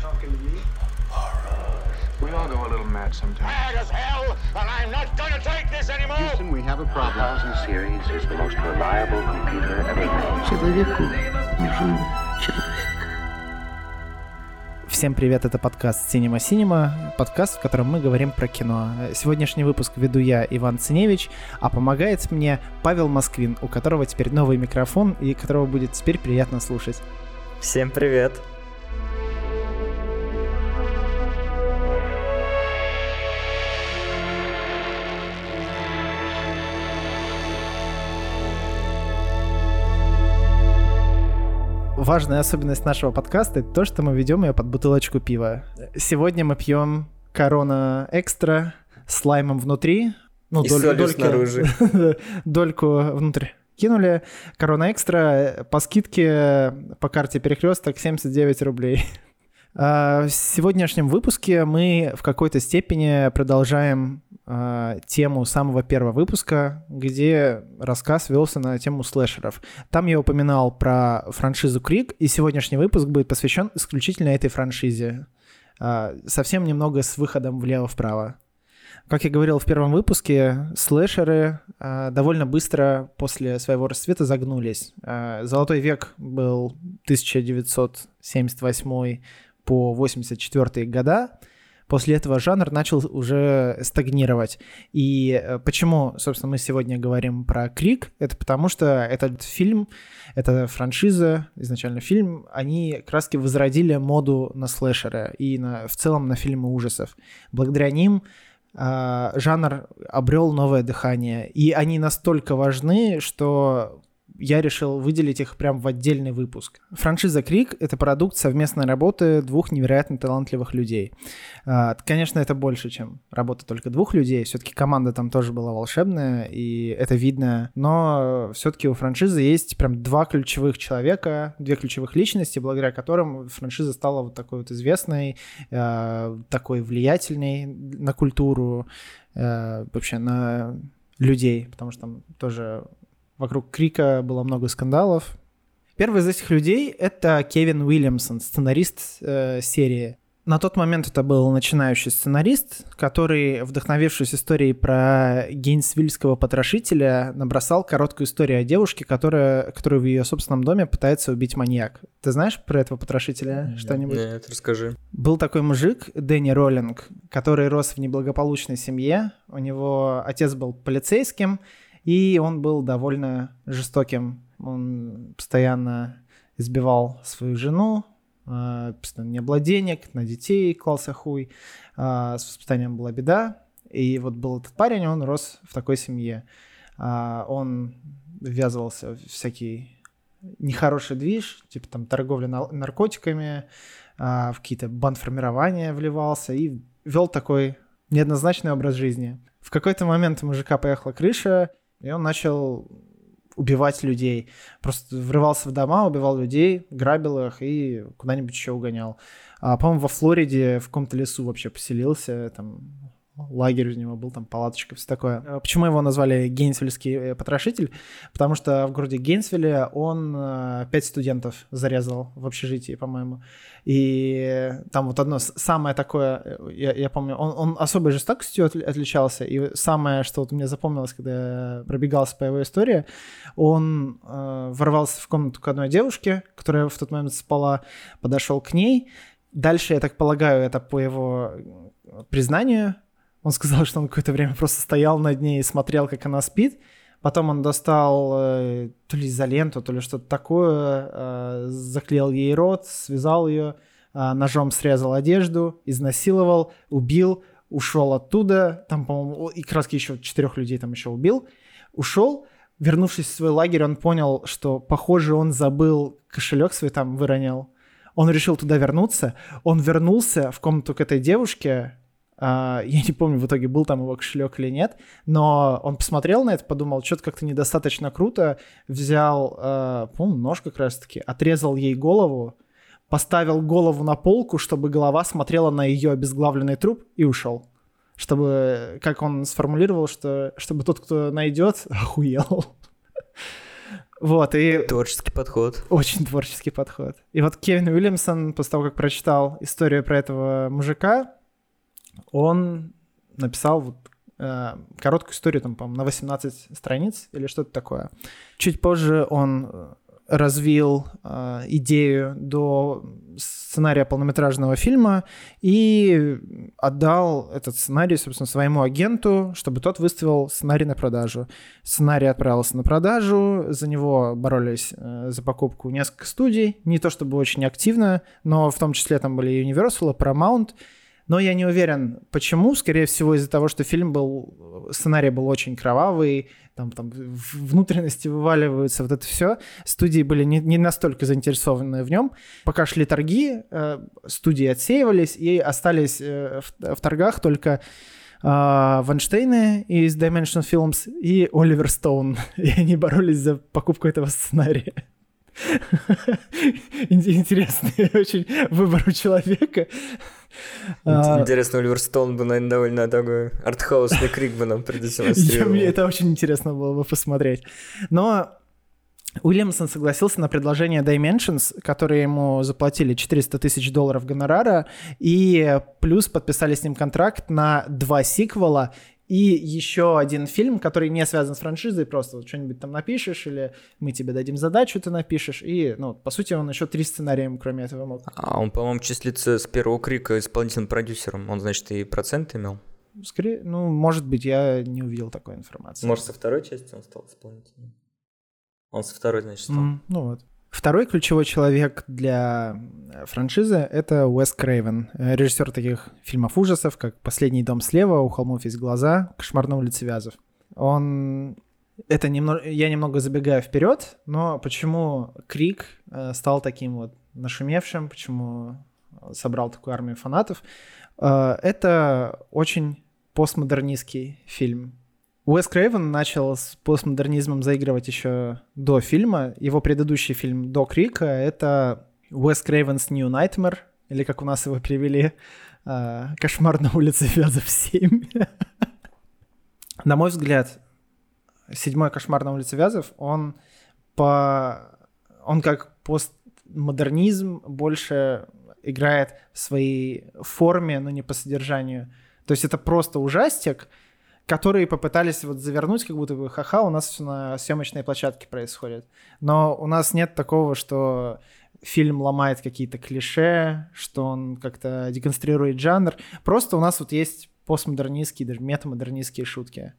talking to me? We all go a little mad sometimes. Mad as hell, and I'm not gonna take this anymore! Houston, we have a problem. Thousand series is the most reliable computer ever made. Человеку нужен человек. Всем привет, это подкаст Cinema Cinema, подкаст, в котором мы говорим про кино. Сегодняшний выпуск веду я, Иван Циневич, а помогает мне Павел Москвин, у которого теперь новый микрофон и которого будет теперь приятно слушать. Всем привет! Важная особенность нашего подкаста — это то, что мы ведем ее под бутылочку пива. Сегодня мы пьем Корона Экстра с лаймом внутри. Ну, И доль, дольки, снаружи. дольку внутрь кинули. Корона Экстра по скидке по карте перекресток 79 рублей. А, в сегодняшнем выпуске мы в какой-то степени продолжаем э, тему самого первого выпуска, где рассказ велся на тему слэшеров. Там я упоминал про франшизу Крик, и сегодняшний выпуск будет посвящен исключительно этой франшизе. Э, совсем немного с выходом влево-вправо. Как я говорил в первом выпуске, слэшеры довольно быстро после своего расцвета загнулись. Золотой век был 1978 по 84 года. После этого жанр начал уже стагнировать. И э, почему, собственно, мы сегодня говорим про Крик? Это потому что этот фильм, эта франшиза, изначально фильм, они краски возродили моду на слэшеры и на, в целом на фильмы ужасов. Благодаря ним э, жанр обрел новое дыхание. И они настолько важны, что я решил выделить их прям в отдельный выпуск. Франшиза Крик — это продукт совместной работы двух невероятно талантливых людей. А, конечно, это больше, чем работа только двух людей. Все-таки команда там тоже была волшебная, и это видно. Но все-таки у франшизы есть прям два ключевых человека, две ключевых личности, благодаря которым франшиза стала вот такой вот известной, а, такой влиятельной на культуру, а, вообще на людей, потому что там тоже Вокруг Крика было много скандалов. Первый из этих людей — это Кевин Уильямсон, сценарист э, серии. На тот момент это был начинающий сценарист, который, вдохновившись историей про гейнсвильского потрошителя, набросал короткую историю о девушке, которая, которую в ее собственном доме пытается убить маньяк. Ты знаешь про этого потрошителя нет, что-нибудь? Нет, расскажи. Был такой мужик, Дэнни Роллинг, который рос в неблагополучной семье. У него отец был полицейским, и он был довольно жестоким. Он постоянно избивал свою жену, а, постоянно не было денег, на детей клался хуй, а, с воспитанием была беда. И вот был этот парень, он рос в такой семье. А, он ввязывался в всякий нехороший движ, типа там торговля наркотиками, в какие-то бандформирования вливался и вел такой неоднозначный образ жизни. В какой-то момент у мужика поехала крыша, и он начал убивать людей. Просто врывался в дома, убивал людей, грабил их и куда-нибудь еще угонял. А, по-моему, во Флориде в каком-то лесу вообще поселился, там лагерь у него был, там палаточка, все такое. А почему его назвали Гейнсвильский э, потрошитель? Потому что в городе Гейнсвилле он э, пять студентов зарезал в общежитии, по-моему. И там вот одно самое такое, э, я, я помню, он, он особой жестокостью отличался, и самое, что вот мне запомнилось, когда я пробегался по его истории, он э, ворвался в комнату к одной девушке, которая в тот момент спала, подошел к ней, Дальше, я так полагаю, это по его признанию, он сказал, что он какое-то время просто стоял над ней и смотрел, как она спит. Потом он достал э, то ли изоленту, то ли что-то такое, э, заклеил ей рот, связал ее, э, ножом срезал одежду, изнасиловал, убил, ушел оттуда. Там, по-моему, и краски еще четырех людей там еще убил. Ушел, вернувшись в свой лагерь, он понял, что, похоже, он забыл кошелек свой там выронил. Он решил туда вернуться. Он вернулся в комнату к этой девушке, я не помню в итоге, был там его кошелек или нет, но он посмотрел на это, подумал, что-то как-то недостаточно круто, взял, uh, по-моему, нож как раз-таки, отрезал ей голову, поставил голову на полку, чтобы голова смотрела на ее обезглавленный труп и ушел. Чтобы, как он сформулировал, что чтобы тот, кто найдет, охуел. Вот, и... Творческий подход. Очень творческий подход. И вот Кевин Уильямсон, после того, как прочитал историю про этого мужика, он написал вот, э, короткую историю, там, по-моему, на 18 страниц или что-то такое. Чуть позже он развил э, идею до сценария полнометражного фильма и отдал этот сценарий, собственно, своему агенту, чтобы тот выставил сценарий на продажу. Сценарий отправился на продажу, за него боролись э, за покупку несколько студий, не то чтобы очень активно, но в том числе там были Universal, Paramount, но я не уверен, почему. Скорее всего, из-за того, что фильм был, сценарий был очень кровавый, там, там внутренности вываливаются, вот это все. Студии были не, не настолько заинтересованы в нем. Пока шли торги, э, студии отсеивались, и остались э, в, в торгах только э, Ванштейны из Dimension Films и Оливер Стоун. И они боролись за покупку этого сценария. Интересный очень выбор у человека. А, интересно, Оливер Стоун бы, наверное, довольно такой артхаусный крик бы нам продемонстрировал. Мне это очень интересно было бы посмотреть. Но Уильямсон согласился на предложение Dimensions, которые ему заплатили 400 тысяч долларов гонорара, и плюс подписали с ним контракт на два сиквела и еще один фильм, который не связан с франшизой, просто вот что-нибудь там напишешь, или мы тебе дадим задачу, ты напишешь, и, ну, по сути, он еще три сценария кроме этого мог. А он, по-моему, числится с первого крика исполнительным продюсером, он, значит, и процент имел? Скорее, ну, может быть, я не увидел такой информации. Может, со второй части он стал исполнителем? Он со второй, значит, стал. Mm, ну вот. Второй ключевой человек для э, франшизы — это Уэс Крейвен, э, режиссер таких фильмов ужасов, как «Последний дом слева», «У холмов есть глаза», «Кошмар на улице Вязов». Он... Это немного... Я немного забегаю вперед, но почему Крик э, стал таким вот нашумевшим, почему собрал такую армию фанатов? Это очень постмодернистский фильм. Уэс Крейвен начал с постмодернизмом заигрывать еще до фильма. Его предыдущий фильм до Крика — это Уэс Крейвен's New Nightmare, или как у нас его перевели, а, «Кошмар на улице Вязов 7». На мой взгляд, седьмой «Кошмар на улице Вязов», он по... он как постмодернизм больше играет в своей форме, но не по содержанию. То есть это просто ужастик, которые попытались вот завернуть, как будто бы ха-ха, у нас все на съемочной площадке происходит. Но у нас нет такого, что фильм ломает какие-то клише, что он как-то деконструирует жанр. Просто у нас вот есть постмодернистские, даже метамодернистские шутки.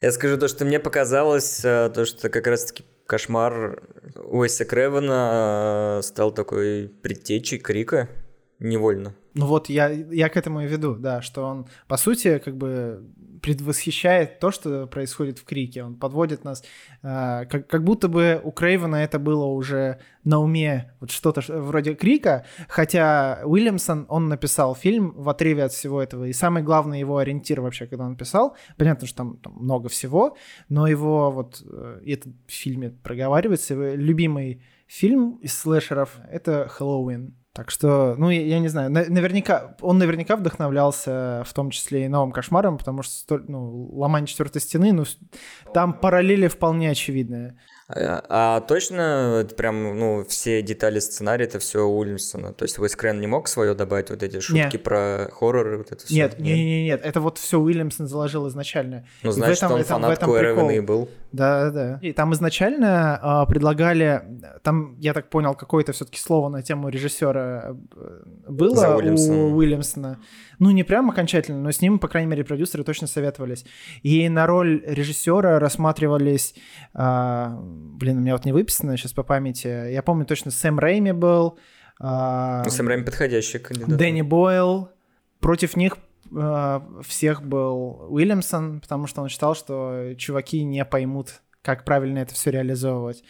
Я скажу то, что мне показалось, э, то, что как раз-таки кошмар Уэса Кревена э, стал такой предтечей Крика невольно. Ну вот я, я к этому и веду, да, что он, по сути, как бы предвосхищает то, что происходит в Крике. Он подводит нас, э, как, как будто бы у Крейвена это было уже на уме, вот что-то вроде Крика, хотя Уильямсон, он написал фильм в отрыве от всего этого, и самый главный его ориентир вообще, когда он писал, понятно, что там, там много всего, но его вот, э, этот в фильме проговаривается, любимый фильм из слэшеров — это «Хэллоуин». Так что, ну, я, я не знаю, наверняка, он наверняка вдохновлялся в том числе и новым кошмаром, потому что, ну, ломание четвертой стены, ну, там параллели вполне очевидные. А, а точно это прям, ну, все детали сценария, это все Уильямсона? То есть Уэс не мог свое добавить, вот эти шутки нет. про хорроры, вот это все? Нет, нет, нет, нет, это вот все Уильямсон заложил изначально. Ну, значит, этом, он этом, фанат Куэрованы был. Да, да. И там изначально э, предлагали, там, я так понял, какое-то все-таки слово на тему режиссера э, было у Уильямсона. Ну, не прям окончательно, но с ним, по крайней мере, продюсеры точно советовались. И на роль режиссера рассматривались... Э, блин, у меня вот не выписано сейчас по памяти. Я помню точно, Сэм Рэйми был. Э, ну, Сэм Рэйми подходящий кандидат. Дэнни Бойл. Против них э, всех был Уильямсон, потому что он считал, что чуваки не поймут как правильно это все реализовывать.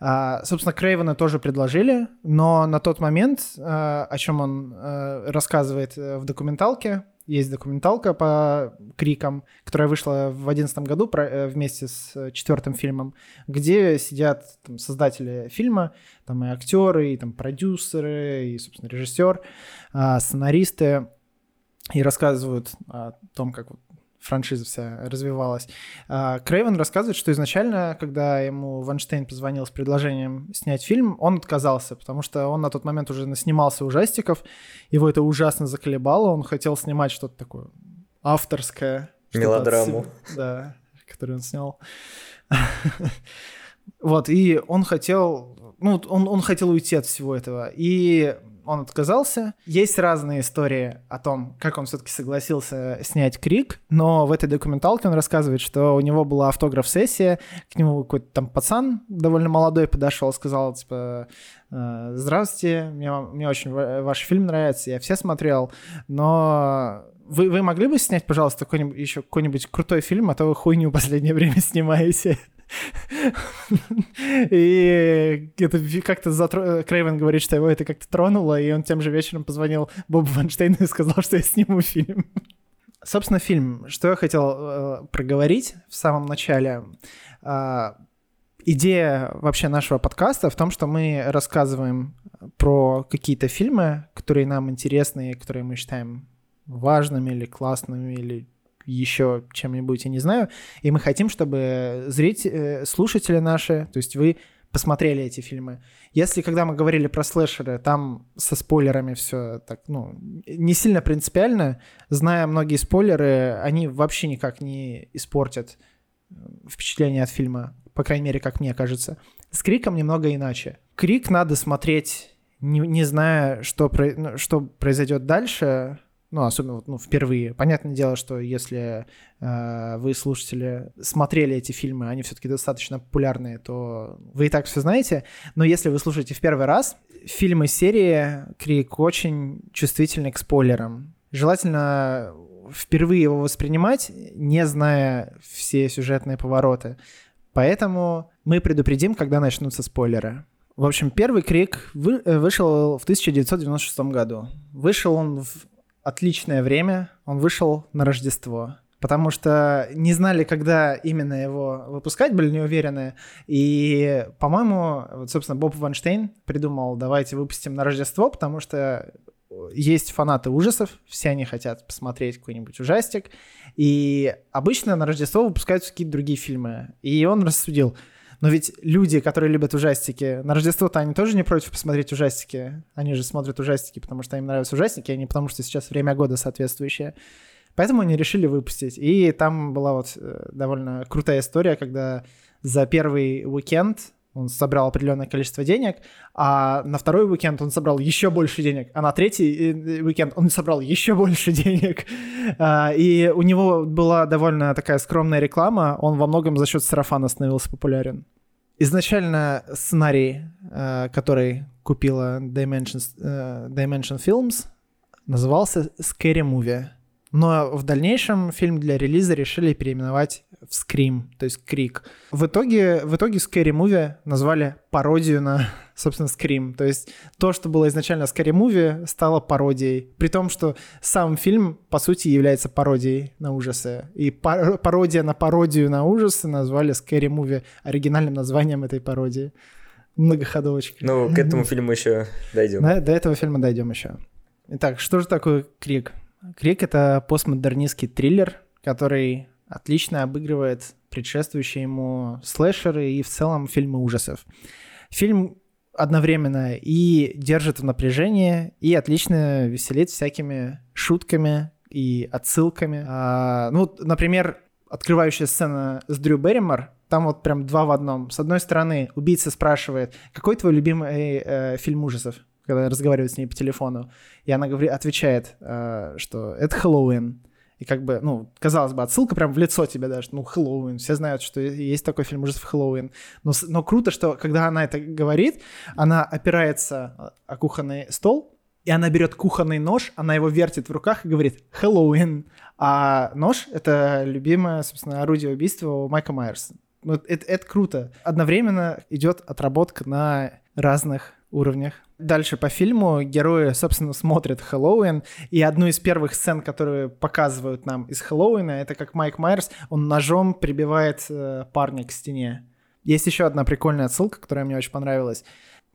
А, собственно, Крейвена тоже предложили, но на тот момент, а, о чем он а, рассказывает э, в документалке, есть документалка по крикам, которая вышла в 2011 году про, э, вместе с четвертым фильмом, где сидят там, создатели фильма, там и актеры, и там продюсеры, и, собственно, режиссер, сценаристы, и рассказывают о том, как франшиза вся развивалась. А, Крейвен рассказывает, что изначально, когда ему Ванштейн позвонил с предложением снять фильм, он отказался, потому что он на тот момент уже снимался ужастиков, его это ужасно заколебало, он хотел снимать что-то такое авторское. Мелодраму. себя- Да, которую он снял. Вот, и он хотел, ну, он, он хотел уйти от всего этого. И он отказался. Есть разные истории о том, как он все-таки согласился снять Крик, но в этой документалке он рассказывает, что у него была автограф-сессия, к нему какой-то там пацан довольно молодой подошел, сказал, типа, «Э, здравствуйте, мне, мне очень ва- ваш фильм нравится, я все смотрел, но вы, вы могли бы снять, пожалуйста, какой-нибудь, еще какой-нибудь крутой фильм, а то вы хуйню в последнее время снимаете. И это как-то затро... Крейвен говорит, что его это как-то тронуло, и он тем же вечером позвонил Бобу Ванштейну и сказал, что я сниму фильм. Собственно, фильм. Что я хотел э, проговорить в самом начале. А, идея вообще нашего подкаста в том, что мы рассказываем про какие-то фильмы, которые нам интересны, которые мы считаем важными или классными, или еще чем-нибудь, я не знаю. И мы хотим, чтобы зрители, слушатели наши, то есть вы посмотрели эти фильмы. Если, когда мы говорили про слэшеры, там со спойлерами все так, ну, не сильно принципиально, зная многие спойлеры, они вообще никак не испортят э, впечатление от фильма, по крайней мере, как мне кажется. С Криком немного иначе. Крик надо смотреть, не, не зная, что, про- ну, что произойдет дальше, ну, особенно ну, впервые. Понятное дело, что если э, вы, слушатели, смотрели эти фильмы, они все-таки достаточно популярные, то вы и так все знаете. Но если вы слушаете в первый раз, фильмы серии Крик очень чувствительны к спойлерам. Желательно впервые его воспринимать, не зная все сюжетные повороты. Поэтому мы предупредим, когда начнутся спойлеры. В общем, первый Крик э, вышел в 1996 году. Вышел он в отличное время, он вышел на Рождество. Потому что не знали, когда именно его выпускать, были не. И, по-моему, вот, собственно, Боб Ванштейн придумал, давайте выпустим на Рождество, потому что есть фанаты ужасов, все они хотят посмотреть какой-нибудь ужастик. И обычно на Рождество выпускаются какие-то другие фильмы. И он рассудил, но ведь люди, которые любят ужастики, на Рождество-то они тоже не против посмотреть ужастики. Они же смотрят ужастики, потому что им нравятся ужастики, а не потому что сейчас время года соответствующее. Поэтому они решили выпустить. И там была вот э, довольно крутая история, когда за первый уикенд он собрал определенное количество денег, а на второй уикенд он собрал еще больше денег, а на третий э, уикенд он собрал еще больше денег. А, И у него была довольно такая скромная реклама, он во многом за счет сарафана становился популярен. Изначально сценарий, э, который купила Dimension, э, Dimension Films, назывался Scary Movie. Но в дальнейшем фильм для релиза решили переименовать в Scream, то есть Крик. В итоге, в итоге Scary Movie назвали пародию на, собственно, Scream. То есть то, что было изначально Scary Movie, стало пародией. При том, что сам фильм, по сути, является пародией на ужасы. И пар- пародия на пародию на ужасы назвали Scary Movie оригинальным названием этой пародии. Многоходовочка. Ну, к этому фильму еще дойдем. До этого фильма дойдем еще. Итак, что же такое Крик? Крик — это постмодернистский триллер, который отлично обыгрывает предшествующие ему слэшеры и в целом фильмы ужасов. Фильм одновременно и держит в напряжении, и отлично веселит всякими шутками и отсылками. А, ну, например, открывающая сцена с Дрю Берримор, там вот прям два в одном. С одной стороны, убийца спрашивает, какой твой любимый э, фильм ужасов? Когда разговаривает с ней по телефону. И она говорит, отвечает, э, что это Хэллоуин. И как бы, ну, казалось бы, отсылка прям в лицо тебе даже. Ну, Хэллоуин. Все знают, что есть такой фильм ужасов Хэллоуин. Но, но круто, что когда она это говорит, она опирается о кухонный стол, и она берет кухонный нож, она его вертит в руках и говорит «Хэллоуин». А нож — это любимое, собственно, орудие убийства у Майка Майерса. Это, это круто. Одновременно идет отработка на разных уровнях. Дальше по фильму герои, собственно, смотрят Хэллоуин, и одну из первых сцен, которые показывают нам из Хэллоуина, это как Майк Майерс, он ножом прибивает э, парня к стене. Есть еще одна прикольная отсылка, которая мне очень понравилась.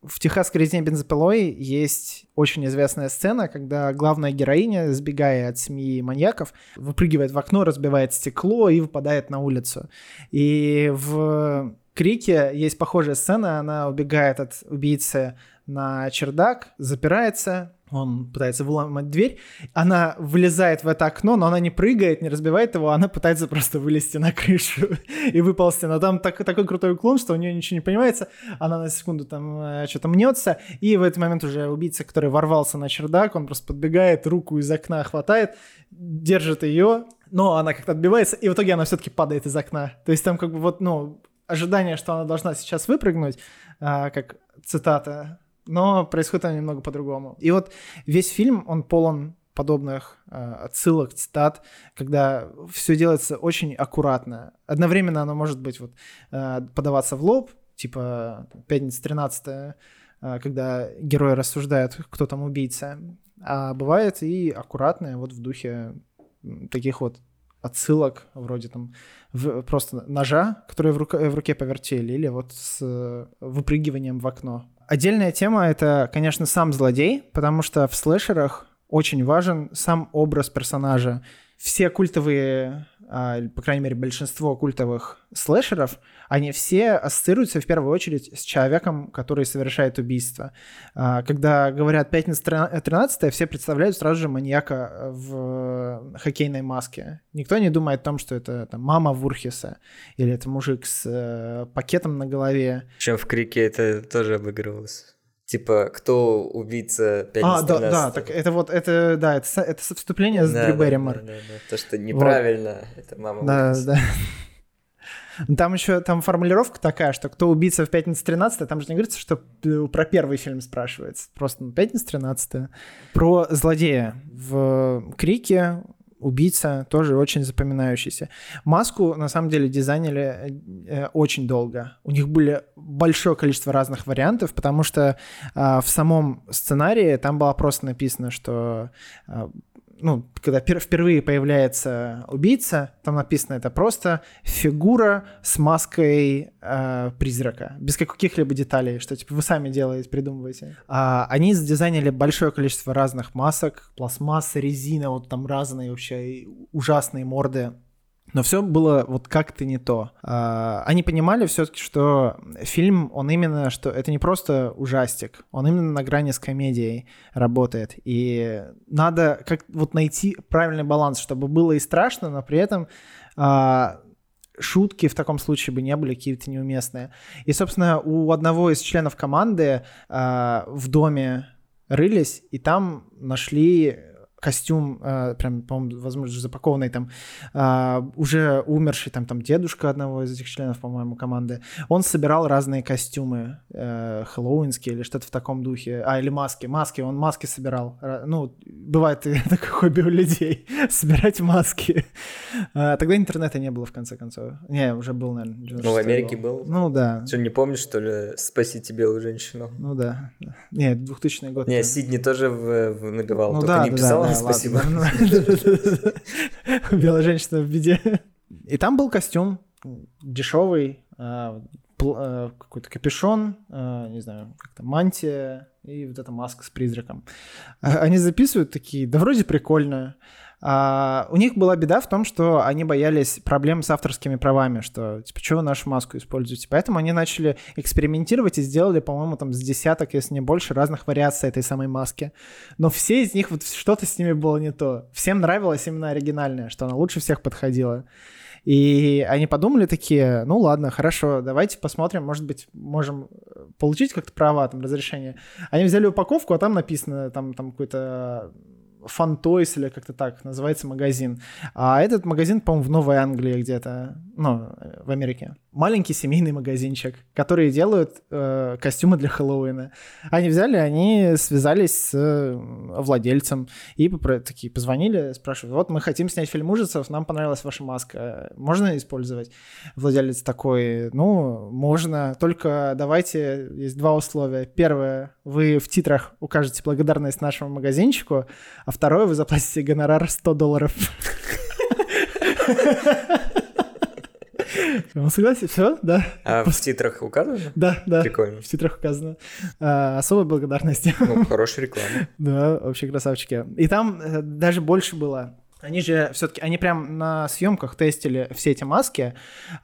В «Техасской резне бензопилой» есть очень известная сцена, когда главная героиня, сбегая от семьи маньяков, выпрыгивает в окно, разбивает стекло и выпадает на улицу. И в «Крике» есть похожая сцена, она убегает от убийцы на чердак, запирается, он пытается выломать дверь, она вылезает в это окно, но она не прыгает, не разбивает его, она пытается просто вылезти на крышу и выползти. Но там так, такой крутой уклон, что у нее ничего не понимается, она на секунду там э, что-то мнется, и в этот момент уже убийца, который ворвался на чердак, он просто подбегает, руку из окна хватает, держит ее, но она как-то отбивается, и в итоге она все-таки падает из окна. То есть там как бы вот, ну, ожидание, что она должна сейчас выпрыгнуть, а, как цитата но происходит оно немного по-другому. И вот весь фильм, он полон подобных э, отсылок, цитат, когда все делается очень аккуратно. Одновременно оно может быть вот э, подаваться в лоб, типа «Пятница 13 э, когда герои рассуждают, кто там убийца. А бывает и аккуратное, вот в духе таких вот отсылок, вроде там в, просто ножа, который в, рука, в руке повертели, или вот с э, выпрыгиванием в окно. Отдельная тема — это, конечно, сам злодей, потому что в слэшерах очень важен сам образ персонажа. Все культовые, по крайней мере, большинство культовых слэшеров, они все ассоциируются в первую очередь с человеком, который совершает убийство. А, когда говорят «Пятница 13 все представляют сразу же маньяка в хоккейной маске. Никто не думает о том, что это там, мама Вурхиса или это мужик с э, пакетом на голове. Чем в Крике это тоже обыгрывалось. Типа, кто убийца пятницы А, да, да, так это вот, это, да, это, это вступление с да, Дрю да, Берримор. Да, да, да. То, что неправильно, вот. это мама Да, Вурхиса. да. Там еще там формулировка такая, что кто убийца в пятницу 13 там же не говорится, что про первый фильм спрашивается. Просто ну, пятница 13 Про злодея. В Крике убийца тоже очень запоминающийся. Маску, на самом деле, дизайнили э, очень долго. У них были большое количество разных вариантов, потому что э, в самом сценарии там было просто написано, что э, ну, когда впервые появляется убийца, там написано это просто фигура с маской э, призрака, без каких-либо деталей, что типа вы сами делаете, придумываете. А, они задизайнили большое количество разных масок, пластмасса, резина, вот там разные вообще ужасные морды но все было вот как-то не то. А, они понимали все-таки, что фильм, он именно, что это не просто ужастик, он именно на грани с комедией работает. И надо как вот найти правильный баланс, чтобы было и страшно, но при этом а, шутки в таком случае бы не были какие-то неуместные. И, собственно, у одного из членов команды а, в доме рылись, и там нашли костюм, э, прям, по-моему, возможно, запакованный там, э, уже умерший там, там дедушка одного из этих членов, по-моему, команды, он собирал разные костюмы, э, хэллоуинские или что-то в таком духе, а, или маски, маски, он маски собирал, ну, бывает такое хобби у людей, собирать маски. Э, тогда интернета не было, в конце концов. Не, уже был, наверное. Ну, в Америке был. Ну, да. Что, не помнишь, что ли, «Спасите белую женщину»? Ну, да. Нет, 2000 год. Не, Сидни тоже в, в набивал, ну, только да, не да, писал да, спасибо. Белая женщина в беде. И там был костюм дешевый, а, а, какой-то капюшон, а, не знаю, как-то мантия и вот эта маска с призраком. Они записывают такие, да вроде прикольно. А, у них была беда в том, что они боялись проблем с авторскими правами, что, типа, что вы нашу маску используете? Поэтому они начали экспериментировать и сделали, по-моему, там с десяток, если не больше, разных вариаций этой самой маски. Но все из них, вот что-то с ними было не то. Всем нравилась именно оригинальная, что она лучше всех подходила. И они подумали такие, ну ладно, хорошо, давайте посмотрим, может быть, можем получить как-то права, там, разрешение. Они взяли упаковку, а там написано, там, там какой-то Фантойс или как-то так называется магазин. А этот магазин, по-моему, в Новой Англии где-то, ну, в Америке. Маленький семейный магазинчик, которые делают э, костюмы для Хэллоуина. Они взяли, они связались с э, владельцем и попро- такие позвонили, спрашивают, вот мы хотим снять фильм ужасов, нам понравилась ваша маска, можно использовать? Владелец такой, ну, можно, только давайте, есть два условия. Первое, вы в титрах укажете благодарность нашему магазинчику, а второе, вы заплатите гонорар 100 долларов. Он согласен, все, да. А в титрах указано? Да, да. Прикольно. В титрах указано. А, особой благодарности. Ну, хорошая реклама. Да, вообще красавчики. И там э, даже больше было. Они же все-таки, они прям на съемках тестили все эти маски,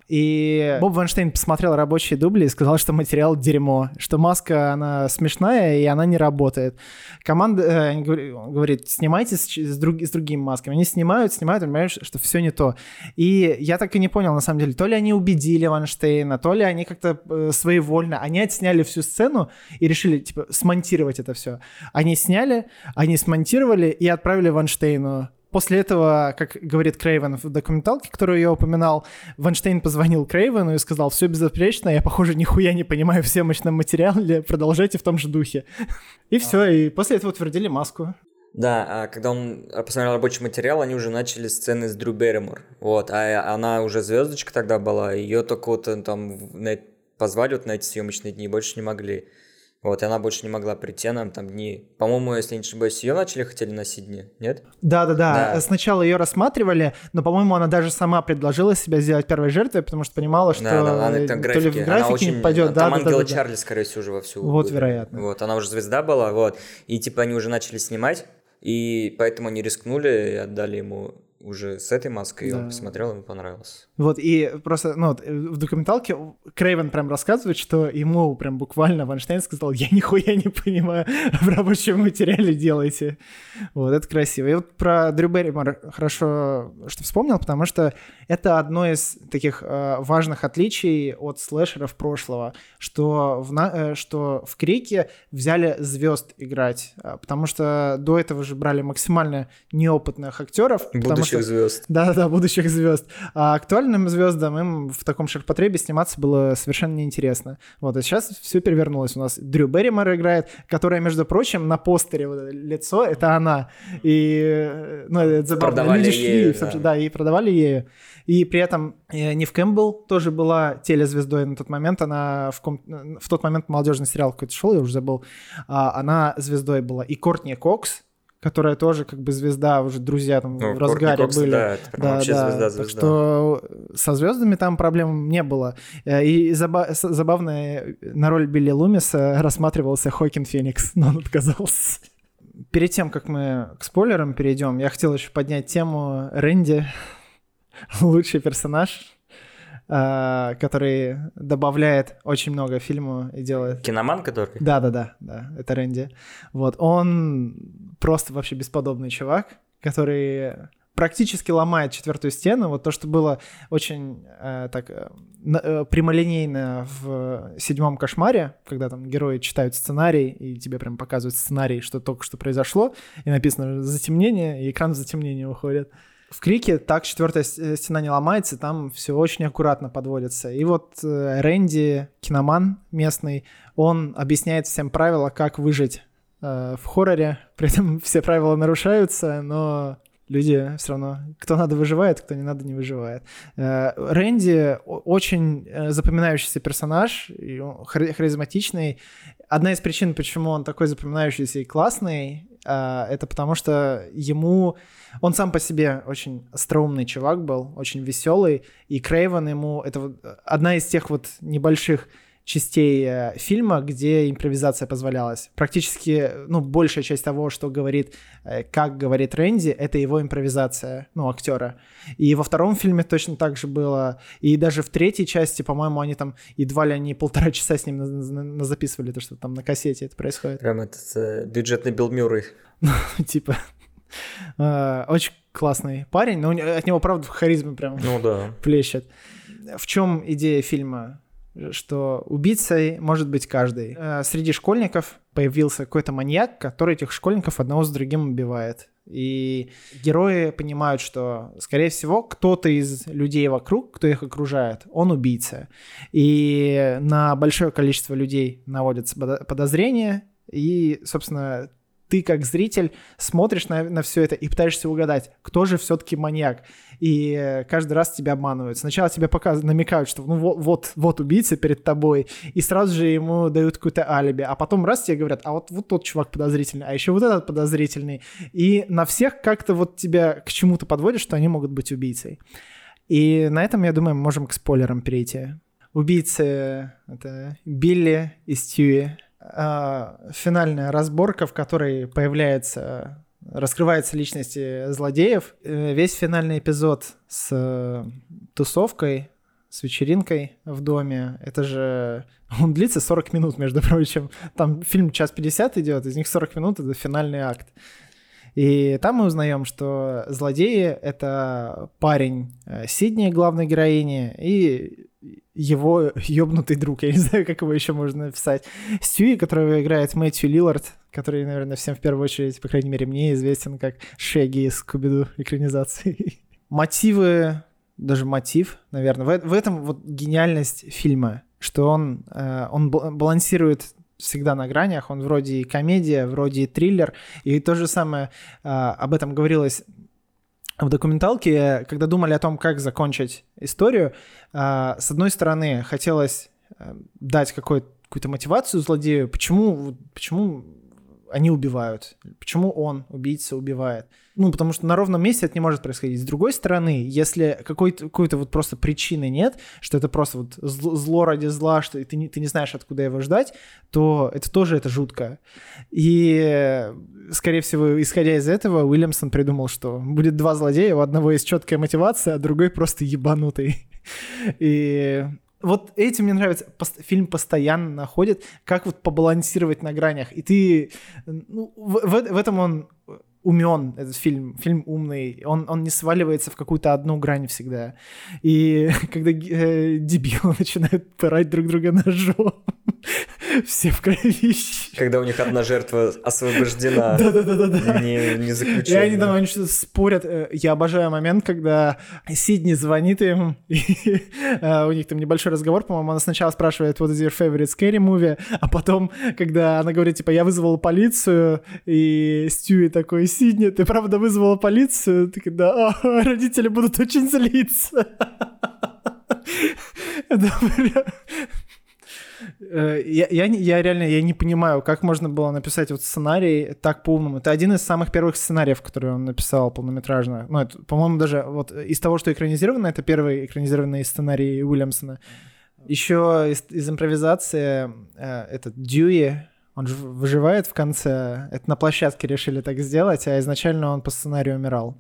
и Боб Вайнштейн посмотрел рабочие дубли и сказал, что материал дерьмо, что маска, она смешная, и она не работает. Команда э, говори- говорит, снимайте с, с, друг- с другими масками. Они снимают, снимают, понимаешь, что все не то. И я так и не понял, на самом деле, то ли они убедили Вайнштейна, то ли они как-то э, своевольно, они отсняли всю сцену и решили, типа, смонтировать это все. Они сняли, они смонтировали и отправили Вайнштейну После этого, как говорит Крейвен в документалке, которую я упоминал, Ванштейн позвонил Крейвену и сказал, все безупречно, я, похоже, нихуя не понимаю в съемочном материале, продолжайте в том же духе. И все, и после этого утвердили маску. Да, а когда он посмотрел рабочий материал, они уже начали сцены с Дрю Берримор. Вот, а она уже звездочка тогда была, ее только вот э, там на- позвали вот на эти съемочные дни, больше не могли. Вот, и она больше не могла прийти, нам там дни. По-моему, если не ошибаюсь, ее начали хотели на дни, нет? Да-да-да, Да. сначала ее рассматривали, но, по-моему, она даже сама предложила себя сделать первой жертвой, потому что понимала, что да, да, она э, там то ли в графике она очень, не пойдет. там Да, да, Ангела да, да. Чарли, скорее всего, уже вовсю. Вот, были. вероятно. Вот, она уже звезда была, вот, и типа они уже начали снимать, и поэтому они рискнули и отдали ему уже с этой маской, и он Да. посмотрел, ему понравилось. Вот, и просто, ну, вот, э, в документалке Крейвен прям рассказывает, что ему прям буквально Вайнштейн сказал, я нихуя не понимаю, в рабочем материале делайте. Вот, это красиво. И вот про Дрю Берримор хорошо, что вспомнил, потому что это одно из таких э, важных отличий от слэшеров прошлого, что в, на- э, что в Крике взяли звезд играть, а, потому что до этого же брали максимально неопытных актеров. Будущих что- звезд. да-да, будущих звезд. А актуальным звездам им в таком ширпотребе сниматься было совершенно неинтересно. Вот, а сейчас все перевернулось. У нас Дрю Берримор играет, которая, между прочим, на постере вот лицо, это она. И, э, ну, это забавно. Продавали Люди шли, ею, да. да, и продавали ею. И при этом э, Нив Кэмпбелл тоже была телезвездой на тот момент. Она в, ком- в тот момент молодежный сериал какой-то шел, я уже забыл. А, она звездой была. И Кортни Кокс, которая тоже как бы звезда, уже друзья там Ну, в разгаре Кокс, были. да, это прям вообще звезда-звезда. Так что со звездами там проблем не было. Э, И заба- забавно, э, на роль Билли Лумиса рассматривался Хокин Феникс, но он отказался. Перед тем, как мы к спойлерам перейдем, я хотел еще поднять тему Рэнди, лучший персонаж, который добавляет очень много фильму и делает Киноман, который? да, да, да, да, это Рэнди. Вот, он просто вообще бесподобный чувак, который практически ломает четвертую стену. Вот то, что было очень э, так э, э, прямолинейно в седьмом кошмаре, когда там герои читают сценарий, и тебе прям показывают сценарий, что только что произошло, и написано затемнение, и экран в затемнение уходит. В Крике так четвертая э, стена не ломается, там все очень аккуратно подводится. И вот э, Рэнди, киноман местный, он объясняет всем правила, как выжить э, в хорроре. При этом все правила нарушаются, но люди все равно, кто надо выживает, кто не надо не выживает. Э, Рэнди очень э, запоминающийся персонаж, и он хар- харизматичный. Одна из причин, почему он такой запоминающийся и классный, э, это потому что ему он сам по себе очень остроумный чувак был, очень веселый, и Крейвен ему это одна из тех вот небольших частей э, фильма, где импровизация позволялась. Практически, ну, большая часть того, что говорит, э, как говорит Рэнди, это его импровизация, ну, актера. И во втором фильме точно так же было. И даже в третьей части, по-моему, они там едва ли они полтора часа с ним на- на- записывали, то, что там на кассете это происходит. Прям этот э, бюджетный Билл Мюррей. типа. э, Очень классный парень, но от него, правда, харизма прям Ну да. плещет. В чем идея фильма? Что убийцей может быть каждый. Э, Среди школьников появился какой-то маньяк, который этих школьников одного с другим убивает. И герои понимают, что, скорее всего, кто-то из людей вокруг, кто их окружает, он убийца. И на большое количество людей наводятся подо- подозрения, и, собственно, ты как зритель смотришь на, на все это и пытаешься угадать, кто же все-таки маньяк. И э, каждый раз тебя обманывают. Сначала тебе показ... намекают, что ну вот, вот, вот убийца перед тобой, и сразу же ему дают какое-то алиби. А потом раз тебе говорят, а вот, вот тот чувак подозрительный, а еще вот этот подозрительный. И на всех как-то вот тебя к чему-то подводят, что они могут быть убийцей. И на этом, я думаю, мы можем к спойлерам перейти. Убийцы — это Билли и Стьюи. А, финальная разборка, в которой появляется раскрывается личности злодеев. Э, Весь финальный эпизод с э, тусовкой, с вечеринкой в доме, это же... Он длится 40 минут, между прочим. Там фильм час 50 идет, из них 40 минут — это финальный акт. И там мы узнаем, что злодеи — это парень э, Сидни, главной героини, и его ёбнутый друг, я не знаю, как его еще можно написать. Стюи, которого играет Мэтью Лиллард, который, наверное, всем в первую очередь, по крайней мере, мне известен как Шеги из Скуби-Ду экранизации. Мотивы, даже мотив, наверное, в, в этом вот гениальность фильма, что он, э, он бал- балансирует всегда на гранях, он вроде и комедия, вроде и триллер, и то же самое э, об этом говорилось в документалке, когда думали о том, как закончить историю, э, с одной стороны, хотелось э, дать какой- какую-то мотивацию злодею, почему, почему они убивают, почему он, убийца, убивает. Ну, потому что на ровном месте это не может происходить. С другой стороны, если какой-то, какой-то вот просто причины нет, что это просто вот зло, ради зла, что ты не, ты не знаешь, откуда его ждать, то это тоже это жутко. И, скорее всего, исходя из этого, Уильямсон придумал, что будет два злодея, у одного есть четкая мотивация, а другой просто ебанутый. И вот этим мне нравится. Фильм постоянно находит, как вот побалансировать на гранях. И ты... Ну, в, в- в этом он умен, этот фильм. Фильм умный. Он, он не сваливается в какую-то одну грань всегда. И когда э, дебилы начинают пырать друг друга ножом, все в кровище. Когда у них одна жертва освобождена, Да-да-да-да. не, не И заключена. они там они что-то спорят. Э, Я обожаю момент, когда Сидни звонит им, и э, у них там небольшой разговор, по-моему, она сначала спрашивает, what is your favorite scary movie, а потом, когда она говорит, типа, я вызвала полицию, и Стюи такой, Сидни, ты правда вызвала полицию? Ты да, «А, родители будут очень злиться. Это прям- Я, я, не- я реально я не понимаю, как можно было написать вот сценарий так по-умному. Это один из самых первых сценариев, которые он написал полнометражно. Ну, это, по-моему, даже вот из того, что экранизировано, это первый экранизированный сценарий Уильямсона. Еще из, из импровизации э, этот Дьюи, он же выживает в конце. Это на площадке решили так сделать, а изначально он по сценарию умирал.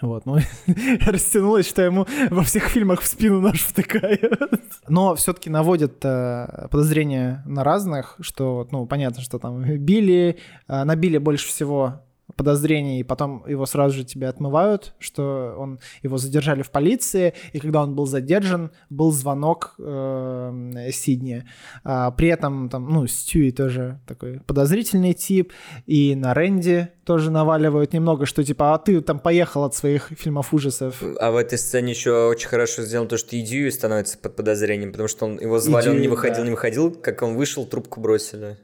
Вот, ну, растянулось, что ему во всех фильмах в спину нож втыкают. Но все-таки наводят э, подозрения на разных, что, ну, понятно, что там Билли, э, на больше всего подозрений, и потом его сразу же тебя отмывают, что он его задержали в полиции, и когда он был задержан, был звонок э, Сидни. А, при этом там, ну, Стюи тоже такой подозрительный тип, и на Рэнди тоже наваливают немного, что типа, а ты там поехал от своих фильмов ужасов. А в этой сцене еще очень хорошо сделано то, что и Дьюи становится под подозрением, потому что он его звали, он Дьюи, не выходил, да. не выходил, как он вышел, трубку бросили.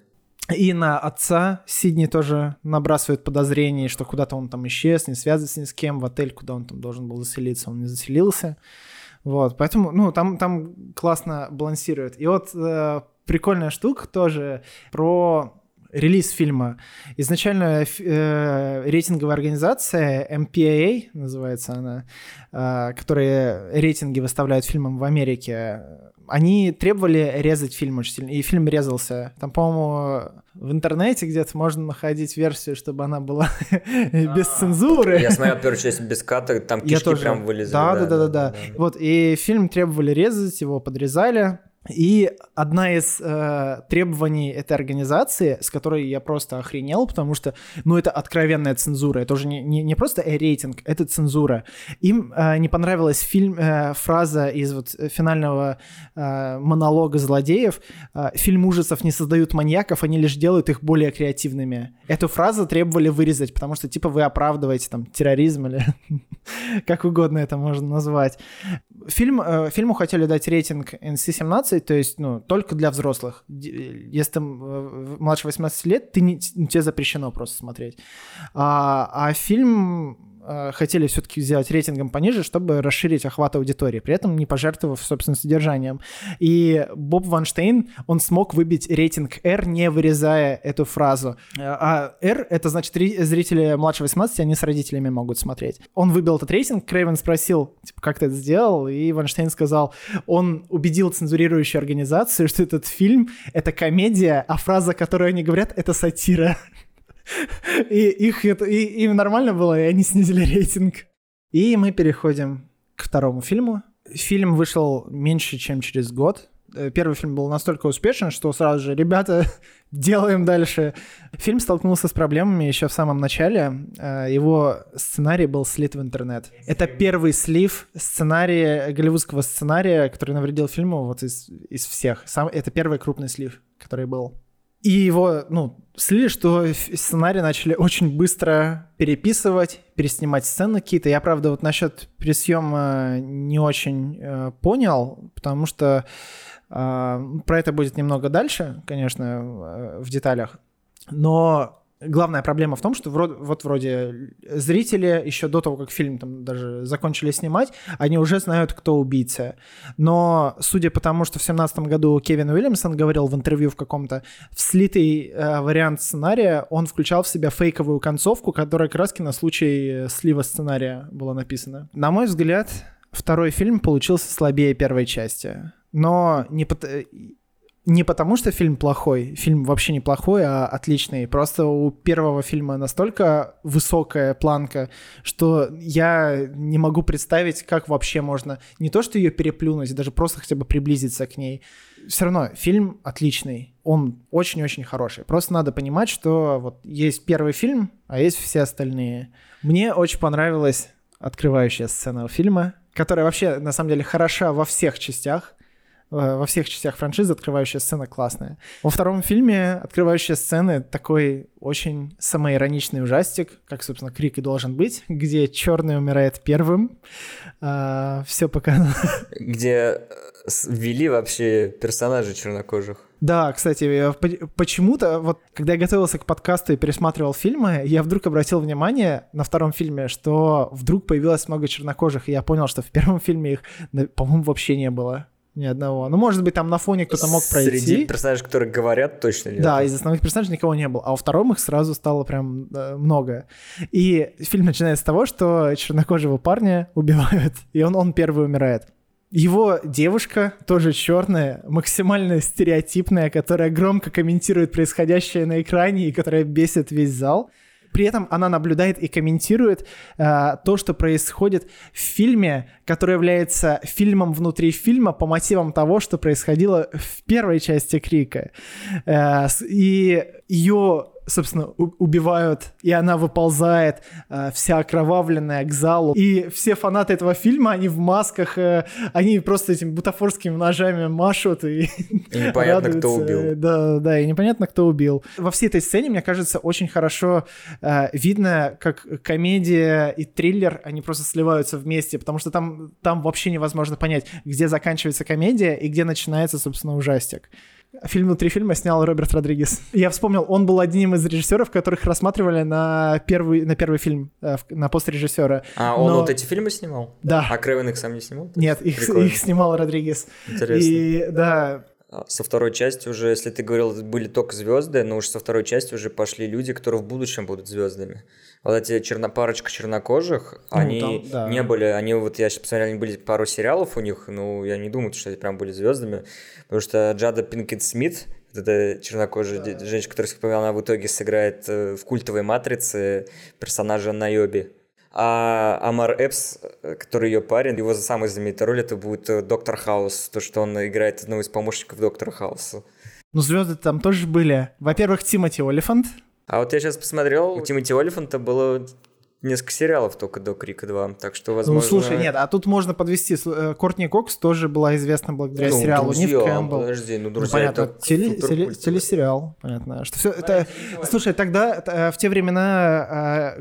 И на отца Сидни тоже набрасывают подозрений, что куда-то он там исчез, не связывается ни с кем, в отель, куда он там должен был заселиться, он не заселился. Вот, поэтому, ну, там, там классно балансирует. И вот э, прикольная штука тоже про релиз фильма. Изначально э, рейтинговая организация MPAA, называется она, э, которая рейтинги выставляют фильмам в Америке, они требовали резать фильм очень сильно, и фильм резался. Там, по-моему, в интернете где-то можно находить версию, чтобы она была без цензуры. Я смотрел первую часть без ката, там кишки прям вылезли. Да, да, да, да. Вот, и фильм требовали резать, его подрезали. И одна из э, требований этой организации, с которой я просто охренел, потому что, ну, это откровенная цензура, это уже не, не, не просто рейтинг, это цензура. Им э, не понравилась фильм, э, фраза из вот финального э, монолога злодеев э, «Фильм ужасов не создают маньяков, они лишь делают их более креативными». Эту фразу требовали вырезать, потому что, типа, вы оправдываете там терроризм или как угодно это можно назвать. Фильм, э, фильму хотели дать рейтинг NC-17, то есть, ну, только для взрослых. Если ты э, младше 18 лет, ты не, тебе запрещено просто смотреть. А, а фильм хотели все-таки сделать рейтингом пониже, чтобы расширить охват аудитории, при этом не пожертвовав собственным содержанием. И Боб Ванштейн, он смог выбить рейтинг R, не вырезая эту фразу. А R — это значит зрители младше 18, они с родителями могут смотреть. Он выбил этот рейтинг, Крейвен спросил, типа, как ты это сделал, и Ванштейн сказал, он убедил цензурирующую организацию, что этот фильм — это комедия, а фраза, которую они говорят, — это сатира. И их это, и, им нормально было, и они снизили рейтинг. И мы переходим к второму фильму. Фильм вышел меньше, чем через год. Э, первый фильм был настолько успешен, что сразу же, ребята, делаем дальше. Фильм столкнулся с проблемами еще в самом начале. Э, его сценарий был слит в интернет. Это первый слив сценария, голливудского сценария, который навредил фильму вот из, из всех. Сам, это первый крупный слив, который был. И его, ну, слили, что сценарий начали очень быстро переписывать, переснимать сцены какие-то. Я, правда, вот насчет пересъема не очень э, понял, потому что э, про это будет немного дальше, конечно, э, в деталях. Но главная проблема в том, что вроде, вот вроде зрители еще до того, как фильм там даже закончили снимать, они уже знают, кто убийца. Но судя по тому, что в семнадцатом году Кевин Уильямсон говорил в интервью в каком-то, в слитый э, вариант сценария он включал в себя фейковую концовку, которая как раз на случай слива сценария была написана. На мой взгляд, второй фильм получился слабее первой части. Но не, не потому, что фильм плохой, фильм вообще не плохой, а отличный. Просто у первого фильма настолько высокая планка, что я не могу представить, как вообще можно не то, что ее переплюнуть, даже просто хотя бы приблизиться к ней. Все равно фильм отличный, он очень-очень хороший. Просто надо понимать, что вот есть первый фильм, а есть все остальные. Мне очень понравилась открывающая сцена фильма, которая вообще на самом деле хороша во всех частях во всех частях франшизы открывающая сцена классная. Во втором фильме открывающая сцены такой очень самоироничный ужастик, как, собственно, Крик и должен быть, где черный умирает первым. А, все пока... Где э, ввели вообще персонажей чернокожих. Да, кстати, почему-то, вот когда я готовился к подкасту и пересматривал фильмы, я вдруг обратил внимание на втором фильме, что вдруг появилось много чернокожих, и я понял, что в первом фильме их, по-моему, вообще не было. Ни одного. Ну, может быть, там на фоне кто-то мог пройти. Среди персонажей, которые говорят, точно нет. Да, из основных персонажей никого не было. А во втором их сразу стало прям э, много. И фильм начинается с того, что чернокожего парня убивают, и он, он первый умирает. Его девушка, тоже черная, максимально стереотипная, которая громко комментирует происходящее на экране и которая бесит весь зал при этом она наблюдает и комментирует э, то, что происходит в фильме, который является фильмом внутри фильма по мотивам того, что происходило в первой части Крика. Э, и ее собственно, убивают, и она выползает э, вся окровавленная к залу. И все фанаты этого фильма, они в масках, э, они просто этими бутафорскими ножами машут и, и непонятно, кто убил. Да, да, и непонятно, кто убил. Во всей этой сцене, мне кажется, очень хорошо э, видно, как комедия и триллер, они просто сливаются вместе, потому что там, там вообще невозможно понять, где заканчивается комедия и где начинается, собственно, ужастик. Фильм внутри фильма снял Роберт Родригес. Я вспомнил, он был одним из режиссеров, которых рассматривали на первый, на первый фильм, э, на пост режиссера. А он Но... вот эти фильмы снимал? Да. А Крэвен их сам не снимал? Нет, их, их снимал Родригес. Интересно. И да, со второй части уже, если ты говорил, были только звезды, но уже со второй части уже пошли люди, которые в будущем будут звездами. Вот эти черно, парочка чернокожих, ну, они там, да. не были, они вот я сейчас посмотрел, они были пару сериалов у них, ну я не думаю, что они прям были звездами, потому что Джада Пинкет Смит, это чернокожая да. женщина, которая она в итоге сыграет э, в культовой матрице персонажа Найоби. А Амар Эпс, э, который ее парень, его самая знаменитая роль это будет э, Доктор Хаус, то, что он играет одного из помощников Доктора Хауса. Ну, звезды там тоже были. Во-первых, Тимоти Олифант. А вот я сейчас посмотрел, у Тимоти Олифанта было несколько сериалов только до Крика 2, так что, ну, возможно... Ну, слушай, нет, а тут можно подвести. Э, Кортни Кокс тоже была известна благодаря ну, сериалу друзья, Нив Кэмпбелл. Подожди, ну, друзья, ну, понятно, это теле, теле, телесериал, понятно. Что все, это, слушай, тогда в те времена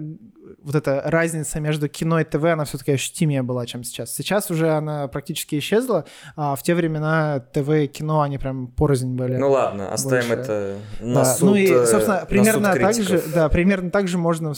вот эта разница между кино и ТВ, она все-таки ощутимее была, чем сейчас. Сейчас уже она практически исчезла, а в те времена ТВ и кино, они прям порознь были. Ну ладно, оставим больше. это на Да, суд ну и, э, собственно, примерно так критиков. же, да, примерно так же можно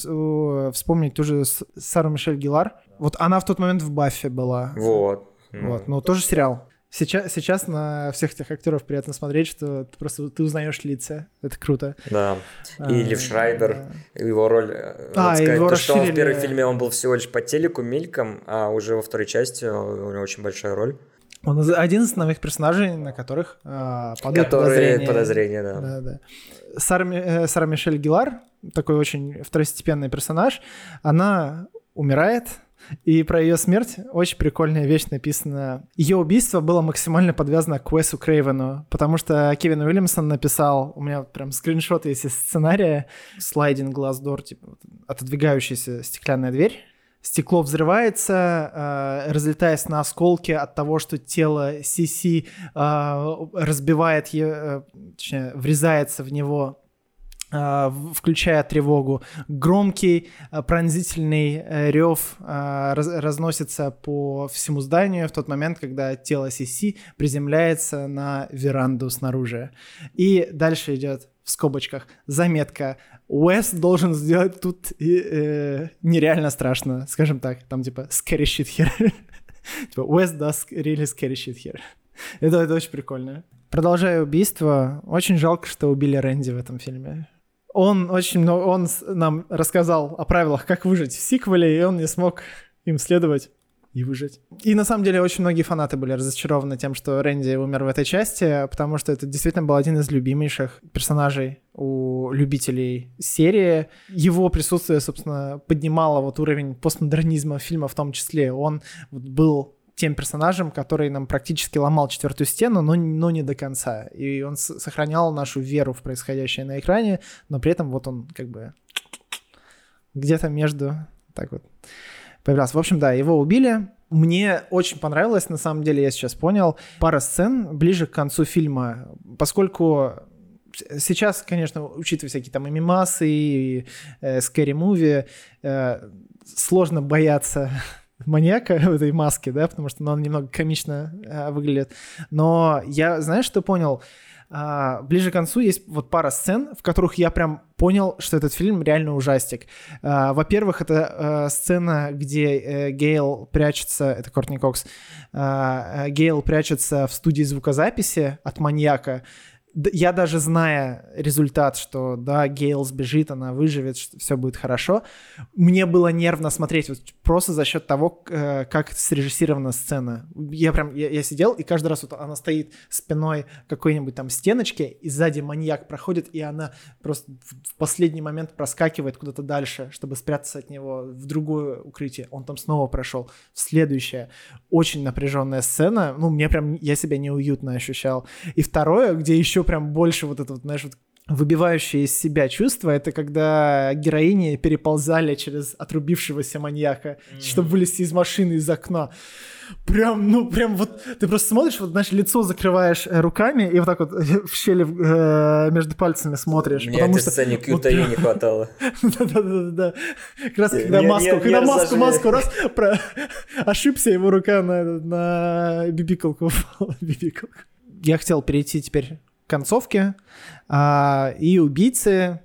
вспомнить ту же Сару Мишель Гилар. Вот она в тот момент в Баффе была. Вот. Ну, Вот, ну тоже сериал. Сейчас, сейчас на всех этих актеров приятно смотреть, что ты просто ты узнаешь лица. Это круто. Да. А, И Лив Шрайбер, его роль, э, А, сказать, его то, что он в расширили. первом фильме он был всего лишь по телеку мельком, а уже во второй части у него очень большая роль. Он один из новых персонажей, на которых а, падают Которые подозрения. подозрения, да. Да, да. Сара, э, Сара Мишель Гилар, такой очень второстепенный персонаж, она умирает, и про ее смерть очень прикольная вещь написана. Ее убийство было максимально подвязано к Уэсу Крейвену, потому что Кевин Уильямсон написал, у меня прям скриншот есть из сценария, слайдинг glass door, типа отодвигающаяся стеклянная дверь, Стекло взрывается, э, разлетаясь на осколки от того, что тело Сиси э, разбивает, е- э, точнее, врезается в него, включая тревогу. Громкий э, пронзительный э, рев э, раз- разносится по всему зданию в тот момент, когда тело Сиси приземляется на веранду снаружи. И дальше идет в скобочках заметка. Уэс должен сделать тут э, нереально страшно, скажем так. Там типа scary shit here. типа Уэс does really scary shit here. это, это очень прикольно. Продолжая убийство, очень жалко, что убили Рэнди в этом фильме. Он очень много, он нам рассказал о правилах, как выжить в сиквеле, и он не смог им следовать и выжить. И на самом деле очень многие фанаты были разочарованы тем, что Рэнди умер в этой части, потому что это действительно был один из любимейших персонажей у любителей серии. Его присутствие, собственно, поднимало вот уровень постмодернизма фильма в том числе. Он был тем персонажем, который нам практически ломал четвертую стену, но, но не до конца. И он сохранял нашу веру в происходящее на экране, но при этом вот он как бы где-то между так вот появлялся. В общем, да, его убили. Мне очень понравилось, на самом деле, я сейчас понял, пара сцен ближе к концу фильма, поскольку сейчас, конечно, учитывая всякие там мимасы, и э, scary movie, э, сложно бояться маньяка в этой маске, да, потому что ну, он немного комично э, выглядит. Но я, знаешь, что понял? А, ближе к концу есть вот пара сцен, в которых я прям понял, что этот фильм реально ужастик. А, во-первых, это э, сцена, где э, Гейл прячется, это Кортни Кокс, а, э, Гейл прячется в студии звукозаписи от маньяка. Я даже зная результат, что да, Гейл сбежит, она выживет, все будет хорошо, мне было нервно смотреть вот просто за счет того, э, как срежиссирована сцена. Я прям, я, я сидел, и каждый раз вот она стоит спиной какой-нибудь там стеночке, и сзади маньяк проходит, и она просто в, последний момент проскакивает куда-то дальше, чтобы спрятаться от него в другое укрытие. Он там снова прошел в следующее. Очень напряженная сцена. Ну, мне прям, я себя неуютно ощущал. И второе, где еще прям больше вот это вот, знаешь, вот выбивающее из себя чувство, это когда героини переползали через отрубившегося маньяка, чтобы вылезти из машины, из окна. Прям, ну, прям вот, ты просто смотришь, вот, знаешь, лицо закрываешь э, руками и вот так вот в щели э, между пальцами смотришь. Мне потому этой что сцене вот не хватало. Да-да-да-да. Как раз когда маску, когда маску, маску, раз, ошибся, его рука на, бибикалку упала. Я хотел перейти теперь к концовке. А, и убийцы,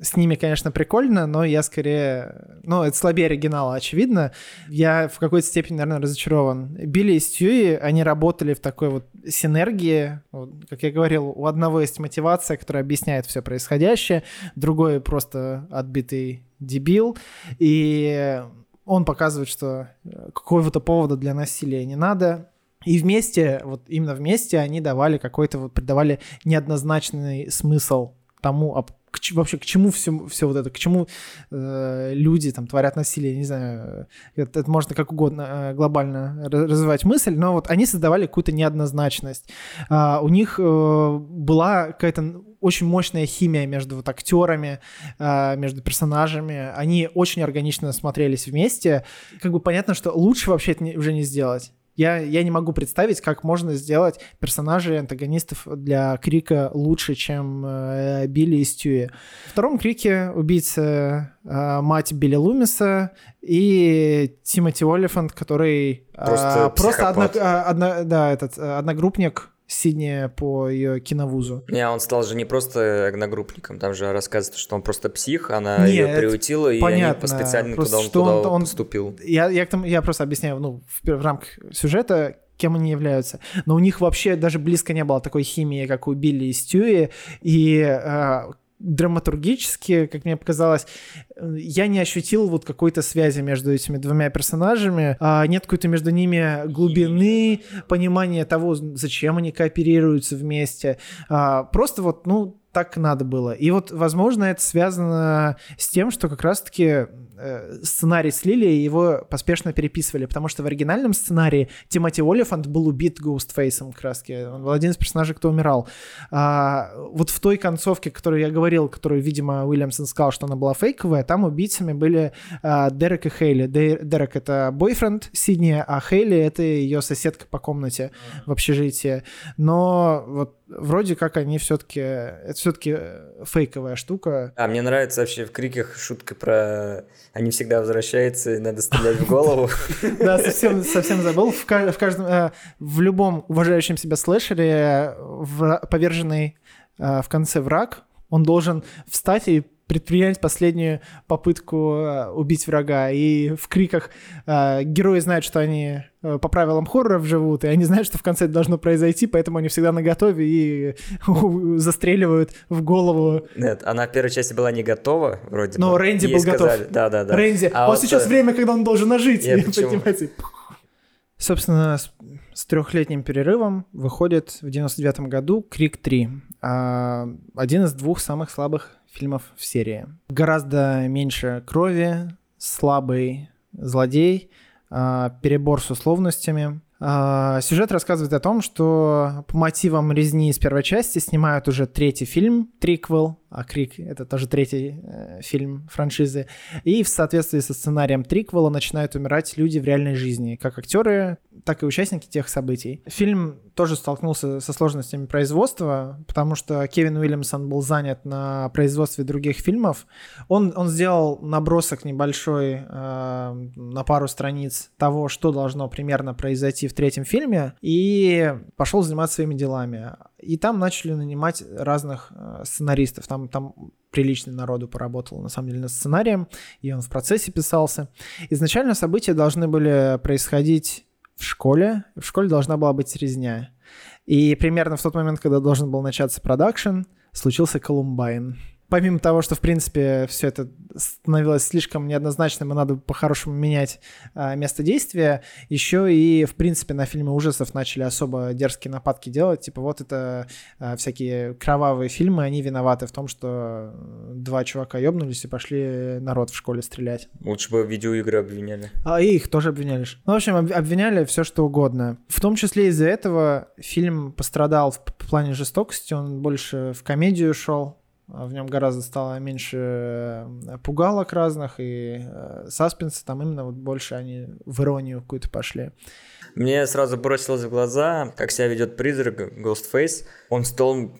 с ними, конечно, прикольно, но я скорее... Ну, это слабее оригинала, очевидно. Я в какой-то степени, наверное, разочарован. Билли и Стьюи, они работали в такой вот синергии. Вот, как я говорил, у одного есть мотивация, которая объясняет все происходящее, другой просто отбитый дебил. И он показывает, что какого-то повода для насилия не надо. И вместе, вот именно вместе они давали какой-то, вот придавали неоднозначный смысл тому, а к вообще к чему все, все вот это, к чему э, люди там творят насилие, не знаю, это, это можно как угодно э, глобально ра- развивать мысль, но вот они создавали какую-то неоднозначность. А, у них э, была какая-то очень мощная химия между вот актерами, а, между персонажами. Они очень органично смотрелись вместе. Как бы понятно, что лучше вообще это не- уже не сделать. Я, я не могу представить, как можно сделать персонажей антагонистов для Крика лучше, чем э, Билли и Стюи. В втором Крике убийца э, мать Билли Лумиса и Тимоти Олифант, который э, Просто просто одно, э, одно- да, этот, э, одногруппник Сидни по ее киновузу. Не, он стал же не просто одногруппником, там же рассказывается, что он просто псих, она Не, ее приутила, и понятно. они специально Просто туда, он, что он- туда он- поступил. Я, я, к тому- я просто объясняю, ну, в, в рамках сюжета, кем они являются. Но у них вообще даже близко не было такой химии, как у Билли и Стюи. И э, драматургически, как мне показалось, я не ощутил вот какой-то связи между этими двумя персонажами. А, нет какой-то между ними глубины, понимания того, зачем они кооперируются вместе. А, просто вот, ну, так надо было. И вот, возможно, это связано с тем, что как раз-таки сценарий слили и его поспешно переписывали, потому что в оригинальном сценарии Тимоти Олифант был убит Гоустфейсом раз Он был один из персонажей, кто умирал. А, вот в той концовке, которую я говорил, которую, видимо, Уильямсон сказал, что она была фейковая, там убийцами были а, Дерек и Хейли. Де- Дерек — это бойфренд Сидни, а Хейли — это ее соседка по комнате в общежитии. Но вот вроде как они все-таки... Это все-таки фейковая штука. А мне нравится вообще в криках шутка про они всегда возвращаются, и надо стрелять в голову. Да, совсем, совсем забыл. В, ка- в каждом, э, в любом уважающем себя слэшере вра- поверженный э, в конце враг, он должен встать и предпринять последнюю попытку э, убить врага. И в криках э, герои знают, что они э, по правилам хорроров живут, и они знают, что в конце должно произойти, поэтому они всегда наготове и застреливают в голову. Нет, она в первой части была не готова, вроде Но бы. Рэнди Ей был готов. сказали- Да, да, да. Рэнди, А вот сейчас э, время, когда он должен ожить. Я и почему? поднимается и Собственно, с, с трехлетним перерывом выходит в 99 году «Крик 3». а, один из двух самых слабых фильмов в серии. Гораздо меньше крови, слабый злодей, а, перебор с условностями. А, Сюжет рассказывает о том, что по мотивам резни из первой части снимают уже третий фильм, триквел, а Крик — это тоже третий э, фильм франшизы. И в соответствии со сценарием триквела начинают умирать люди в реальной жизни, как актеры, так и участники тех событий. Фильм тоже столкнулся со сложностями производства, потому что Кевин Уильямсон был занят на производстве других фильмов. Он, он сделал набросок небольшой э, на пару страниц того, что должно примерно произойти в третьем фильме, и пошел заниматься своими делами. И там начали нанимать разных э, сценаристов. Там, там прилично народу поработал, на самом деле, над сценарием, и он в процессе писался. Изначально события должны были происходить в школе. В школе должна была быть резня. И примерно в тот момент, когда должен был начаться продакшн, случился Колумбайн. Помимо того, что, в принципе, все это становилось слишком неоднозначным, и надо по-хорошему менять а, место действия, еще и, в принципе, на фильмы ужасов начали особо дерзкие нападки делать. Типа вот это а, всякие кровавые фильмы, они виноваты в том, что два чувака ёбнулись и пошли народ в школе стрелять. Лучше бы видеоигры обвиняли. А и их тоже обвиняли. Ну, в общем, об- обвиняли все, что угодно. В том числе из-за этого фильм пострадал в плане жестокости, он больше в комедию шел. А В нем гораздо стало меньше э, пугалок разных и э, саспенса, там именно вот больше они в иронию какую-то пошли. Мне сразу бросилось в глаза, как себя ведет призрак Ghostface. Он стал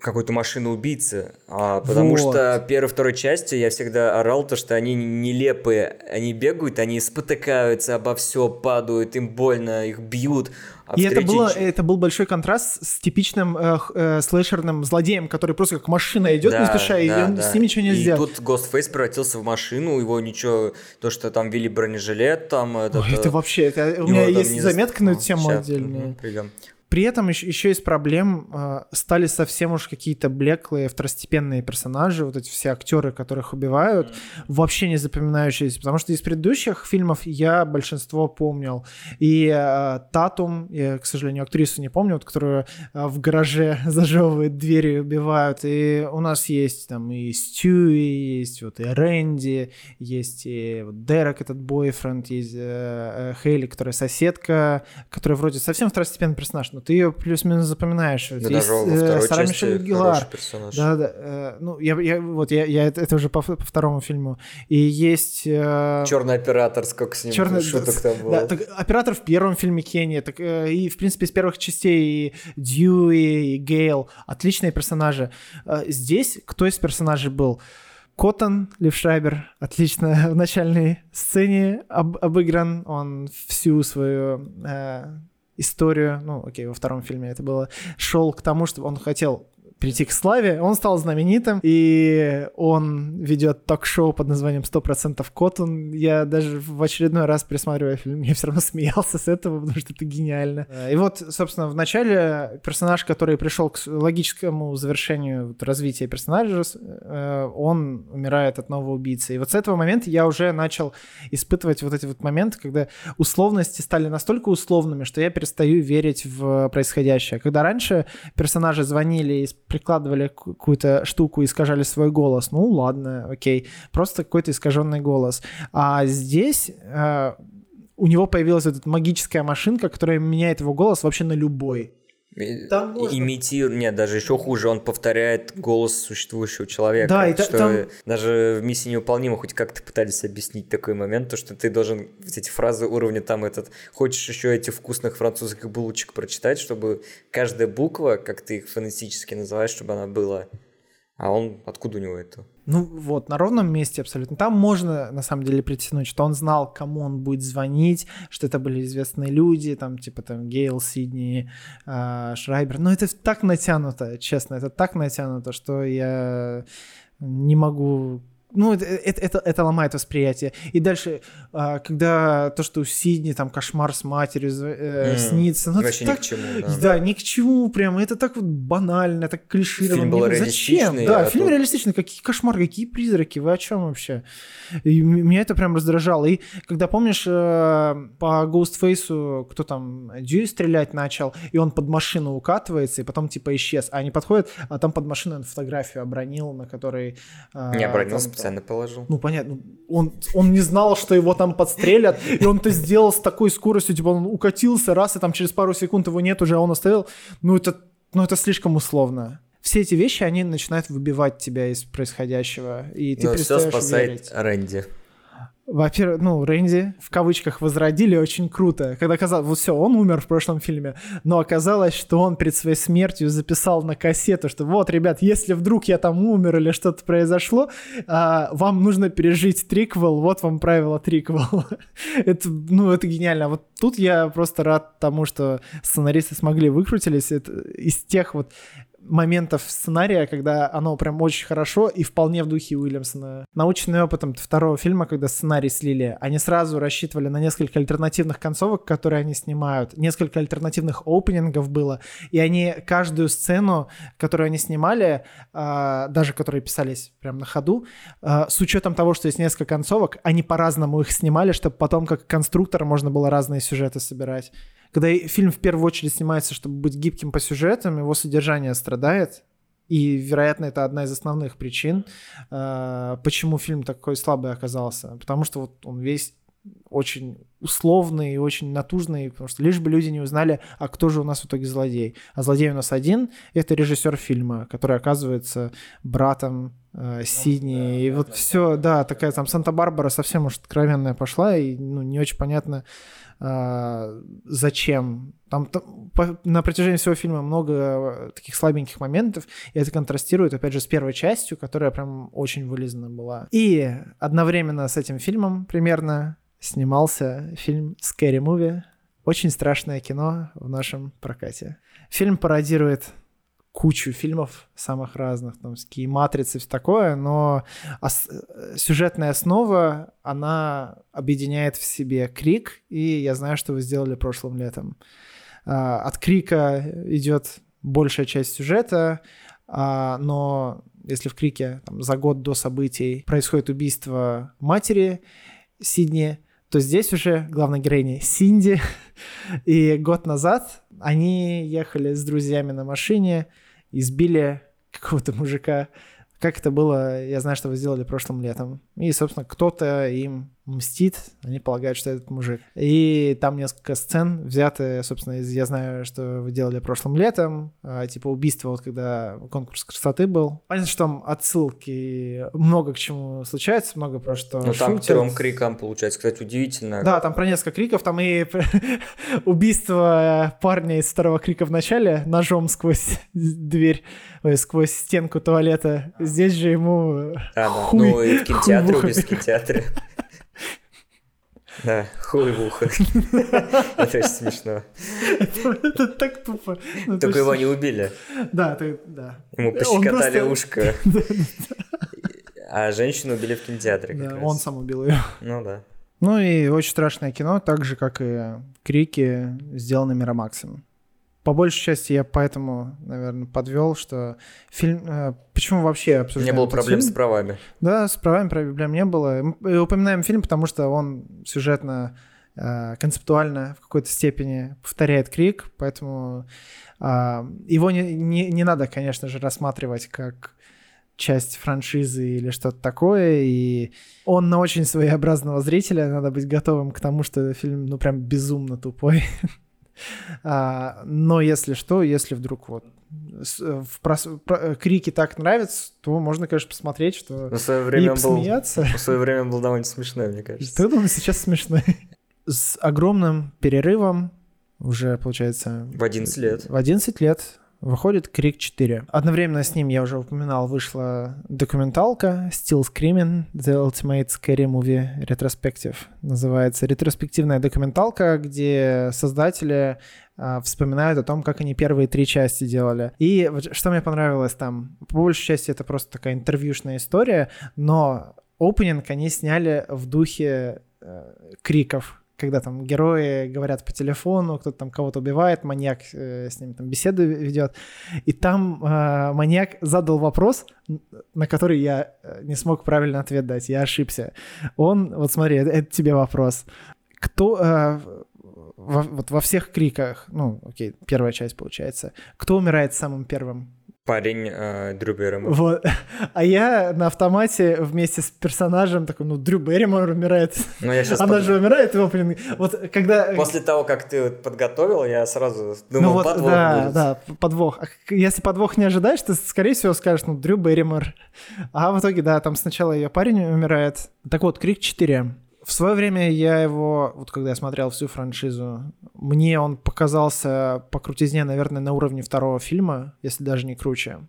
какой-то машину убийцы, а, потому Вот. что первой второй части я всегда орал то, что они нелепые, они бегают, они спотыкаются обо все, падают, им больно, их бьют. И это, было, это был большой контраст с типичным э, э, слэшерным злодеем, который просто как машина идет не спеша, и да, он- да. с ним ничего не И сделать. тут Ghostface превратился в машину, его ничего, то, что там ввели бронежилет, там этот, Ой, это вообще, это, у меня есть заметка на зас- эту тему мгм, придем. При этом еще, еще из проблем э, стали совсем уж какие-то блеклые второстепенные персонажи, вот эти все актеры, которых убивают, вообще не запоминающиеся, потому что из предыдущих фильмов я большинство помнил. И э, Татум, я, к сожалению, актрису не помню, вот, которую э, в гараже зажевывают двери и убивают. И у нас есть там и Стюи, есть вот и Рэнди, есть и вот Дерек, этот бойфренд, есть э, э, Хейли, которая соседка, которая вроде совсем второстепенный персонаж, но ты ее плюс-минус запоминаешь. Да даже во э, второй части персонаж. Да, да. э, ну, я, я вот я, я это, это уже по, по второму фильму. И есть. э, Черный оператор, сколько с ним Чёрный- шуток там было. Да, так оператор в первом фильме Кенни, так, и, в принципе, из первых частей и Дьюи, и Гейл, отличные персонажи. Здесь кто из персонажей был? Коттон, Левшрайбер, отлично в начальной сцене об- обыгран. Он всю свою э, историю, ну, окей, во втором фильме это было, шел к тому, что он хотел прийти к славе, он стал знаменитым, и он ведет ток-шоу под названием «100% Коттон». Я даже в очередной раз, пересматривая фильм, я все равно смеялся с этого, потому что это гениально. И вот, собственно, в начале персонаж, который пришел к логическому завершению вот развития персонажа, э, он умирает от нового убийцы. И вот с этого момента я уже начал испытывать вот эти вот моменты, когда условности стали настолько условными, что я перестаю верить в происходящее. Когда раньше персонажи звонили и прикладывали какую-то штуку искажали свой голос, ну ладно, окей, просто какой-то искаженный голос. А здесь э, у него появилась эта магическая машинка, которая меняет его голос вообще на любой. Там можно- Имитирует, нет, даже еще хуже, он повторяет голос существующего человека. Да, и та- что там- даже в миссии невыполнима хоть как-то пытались объяснить такой момент, то что ты должен вот эти фразы уровня там этот, хочешь еще эти вкусных французских булочек прочитать, чтобы каждая буква, как ты их фонетически называешь, чтобы она была. А он, откуда у него это? Ну вот, на ровном месте абсолютно. Там можно, на самом деле, притянуть, что он знал, кому он будет звонить, что это были известные люди, там, типа, там, Гейл, Сидни, э, Шрайбер. Но это так натянуто, честно, это так натянуто, что я не могу... Ну, это, это, это, ломает восприятие. И дальше, а, когда то, что у Сидни там кошмар с матерью э, М, снится, ну, это Вообще ни так к чему, да. да. ни к чему прям. Это так вот банально, так клишировано. Фильм был Зачем? Да, а фильм тут- реалистичный. Какие кошмары, какие призраки, вы о чем вообще? И меня это прям раздражало. И когда, помнишь, э, по Ghostface, кто там, Дьюи стрелять начал, и он под машину укатывается, и потом типа исчез. А они подходят, а там под машиной он фотографию обронил, на которой... э, Не обронил, там- специально положил. ну, понятно. Он, он не знал, что его там подстрелят, и он это сделал с такой скоростью, типа он укатился раз, и там через пару секунд его нет уже, а он оставил. Ну, это, ну, это слишком условно. Все эти вещи, они начинают выбивать тебя из происходящего, и ты Но все перестаешь спасает верить. Рэнди. Во-первых, ну, Рэнди в кавычках возродили очень круто. Когда казалось, вот все, он умер в прошлом фильме, но оказалось, что он перед своей смертью записал на кассету, что вот, ребят, если вдруг я там умер или что-то произошло, а, вам нужно пережить триквел, вот вам правило триквел. это, ну, это гениально. Вот тут я просто рад тому, что сценаристы смогли выкрутились это из тех вот моментов сценария, когда оно прям очень хорошо и вполне в духе Уильямсона. Наученный опытом второго фильма, когда сценарий слили, они сразу рассчитывали на несколько альтернативных концовок, которые они снимают. Несколько альтернативных опенингов было. И они каждую сцену, которую они снимали, а, даже которые писались прям на ходу, а, с учетом того, что есть несколько концовок, они по-разному их снимали, чтобы потом как конструктор можно было разные сюжеты собирать. Когда фильм в первую очередь снимается, чтобы быть гибким по сюжетам, его содержание страдает. И, вероятно, это одна из основных причин, э, почему фильм такой слабый оказался. Потому что вот он весь очень условный и очень натужный, потому что лишь бы люди не узнали, а кто же у нас в итоге злодей. А злодей у нас один — это режиссер фильма, который оказывается братом э, Сидни. И вот все, да, такая там Санта-Барбара совсем уж откровенная пошла, и ну, не очень понятно, а, зачем. Там, там по- на протяжении всего фильма много э, таких слабеньких моментов, и это контрастирует, опять же, с первой частью, которая прям очень вылизана была. И одновременно с этим фильмом примерно снимался фильм Scary Movie. Очень страшное кино в нашем прокате. Фильм пародирует кучу фильмов самых разных, там, такие матрицы, все такое, но ос- э, сюжетная основа, она объединяет в себе Крик, и я знаю, что вы сделали прошлым летом. А, От Крика идет большая часть сюжета, а, но если в Крике там, за год до событий происходит убийство матери Сидни, то здесь уже главной героиня Синди, и год назад они ехали с друзьями на машине, избили какого-то мужика. Как это было, я знаю, что вы сделали прошлым летом. И, собственно, кто-то им мстит, они полагают, что этот мужик. И там несколько сцен взяты, собственно, из «Я знаю, что вы делали прошлым летом», а, типа убийство, вот когда конкурс красоты был. Понятно, что там отсылки много к чему случается, много про что Ну там трем крикам получается, кстати, удивительно. Да, там про несколько криков, там и убийство парня из второго крика в начале ножом сквозь дверь, ой, сквозь стенку туалета. Здесь же ему Да, да. хуй, Ну и в кинотеатре в в кинотеатре. Да, хуй в ухо. Это очень смешно. Это так тупо. Ну, Только то его не убили. Да, да. Ему пощекотали ушко. А женщину убили в кинотеатре Да, он сам убил ее. Ну да. Ну и очень страшное кино, так же, как и Крики, сделаны Миромаксом. По большей части я поэтому, наверное, подвел, что фильм... э, Почему вообще Не обсуждаем было этот проблем с фильм? правами. Да, с правами проблем не было. Мы и упоминаем фильм, потому что он сюжетно, э, концептуально в какой-то степени повторяет Крик, поэтому а, его не, не, не надо, конечно же, рассматривать как часть франшизы или что-то такое, и он на очень своеобразного зрителя, надо быть готовым к тому, что фильм, ну, прям безумно тупой. А, но если что, если вдруг вот с- в прос- про- крики так нравятся, то можно, конечно, посмотреть, что В свое и время был... посмеяться. В свое время был довольно смешной, мне кажется. Ты думаешь, сейчас смешно. С огромным перерывом, уже, получается, В 11 лет. в 11 лет выходит Крик 4. Одновременно с ним, я уже упоминал, вышла документалка Still Screaming, The Ultimate Scary Movie Retrospective. Называется ретроспективная документалка, где создатели а, вспоминают о том, как они первые три части делали. И вот что мне понравилось там, по большей части это просто такая интервьюшная история, но опенинг они сняли в духе э, криков, когда там герои говорят по телефону, кто-то там кого-то убивает, маньяк э, с ними там беседу ведет. И там э, маньяк задал вопрос, на который я э, не смог правильно ответ дать, я ошибся. Он, вот смотри, это, это тебе вопрос. Кто э, во, вот во всех криках, ну, окей, первая часть получается, кто умирает самым первым? Парень э, Дрю Берримор. Вот. А я на автомате вместе с персонажем такой, ну, Дрю Берримор умирает. Ну, я сейчас Она же умирает в опенинге. Вот когда... После того, как ты подготовил, я сразу думал, ну вот, подвох да, будет. да, подвох. А если подвох не ожидаешь, ты, скорее всего, скажешь, ну, Дрю Берримор. А в итоге, да, там сначала ее парень умирает. Так вот, Крик 4. В свое время я его, вот когда я смотрел всю франшизу, мне он показался по крутизне, наверное, на уровне второго фильма, если даже не круче.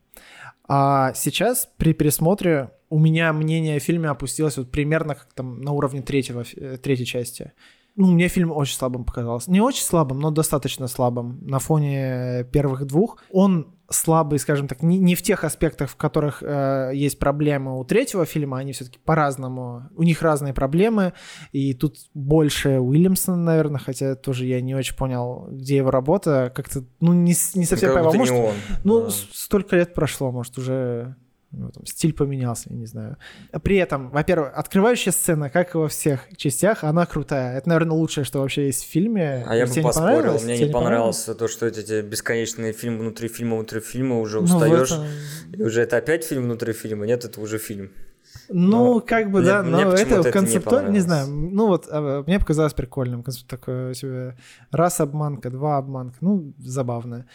А сейчас при пересмотре у меня мнение о фильме опустилось вот примерно как там на уровне третьего, э, третьей части. Ну, мне фильм очень слабым показался. Не очень слабым, но достаточно слабым на фоне первых двух. Он слабый, скажем так, не, не в тех аспектах, в которых э, есть проблемы у третьего фильма, они все-таки по-разному, у них разные проблемы, и тут больше Уильямсона, наверное, хотя тоже я не очень понял, где его работа, как-то, ну, не, не совсем Как поймал. Может, он. ну, Да. столько лет прошло, может, уже ну, там, стиль поменялся, я не знаю. При этом, во-первых, открывающая сцена, как и во всех частях, она крутая. Это, наверное, лучшее, что вообще есть в фильме. А я Тебе бы поспорил, мне не понравилось то, что эти, бесконечные фильмы внутри фильма, внутри фильма, уже Ну, устаешь, этом- и уже это опять фильм внутри фильма, нет, это уже фильм. Ну, Но как бы, мне- да, но это это не концептуально, не, знаю, ну вот, а, мне показалось прикольным, концепт такой себе, раз обманка, два обманка, ну, забавно.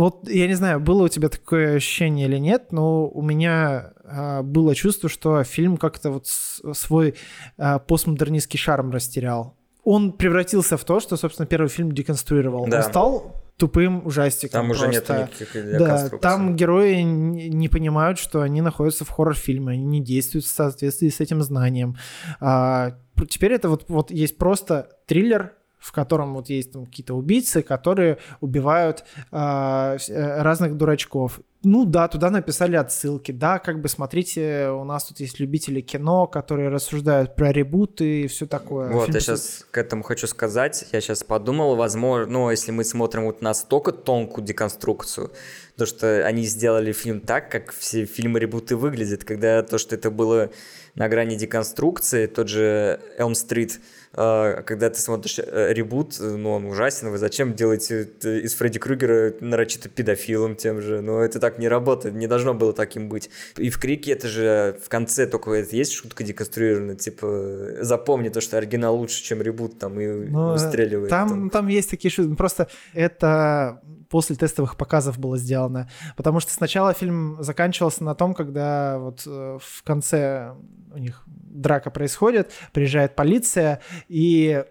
Вот, я не знаю, было у тебя такое ощущение или нет, но у меня а, было чувство, что фильм как-то вот свой а, постмодернистский шарм растерял. Он превратился в то, что, собственно, первый фильм деконструировал. Да. Он стал тупым ужастиком. Там уже нет просто. никаких Да, там герои не понимают, что они находятся в хоррор-фильме, они не действуют в соответствии с этим знанием. А, теперь это вот, вот есть просто триллер, в котором вот есть там какие-то убийцы, которые убивают а, э, разных дурачков. Ну да, туда написали отсылки. Да, как бы смотрите, у нас тут есть любители кино, которые рассуждают про ребуты и все такое. Вот, Фильм я сейчас к этому хочу сказать. Я сейчас подумал, возможно, ну, если мы смотрим вот настолько тонкую деконструкцию, то, что они сделали фильм так, как все фильмы-ребуты выглядят, когда то, что это было на грани деконструкции, тот же Elm Street, когда ты смотришь э, ребут, э, ну, он ужасен, вы зачем делаете э, из Фредди Крюгера нарочито педофилом тем же? Ну, это так не работает, не должно было таким быть. И в Крике это же в конце только это есть шутка деконструированная, типа запомни то, что оригинал лучше, чем ребут, там, и Ну, выстреливает. Там, там. там есть такие шутки. Просто это после тестовых показов было сделано. Потому что сначала фильм заканчивался на том, когда вот э, в конце у них драка происходит, приезжает полиция, и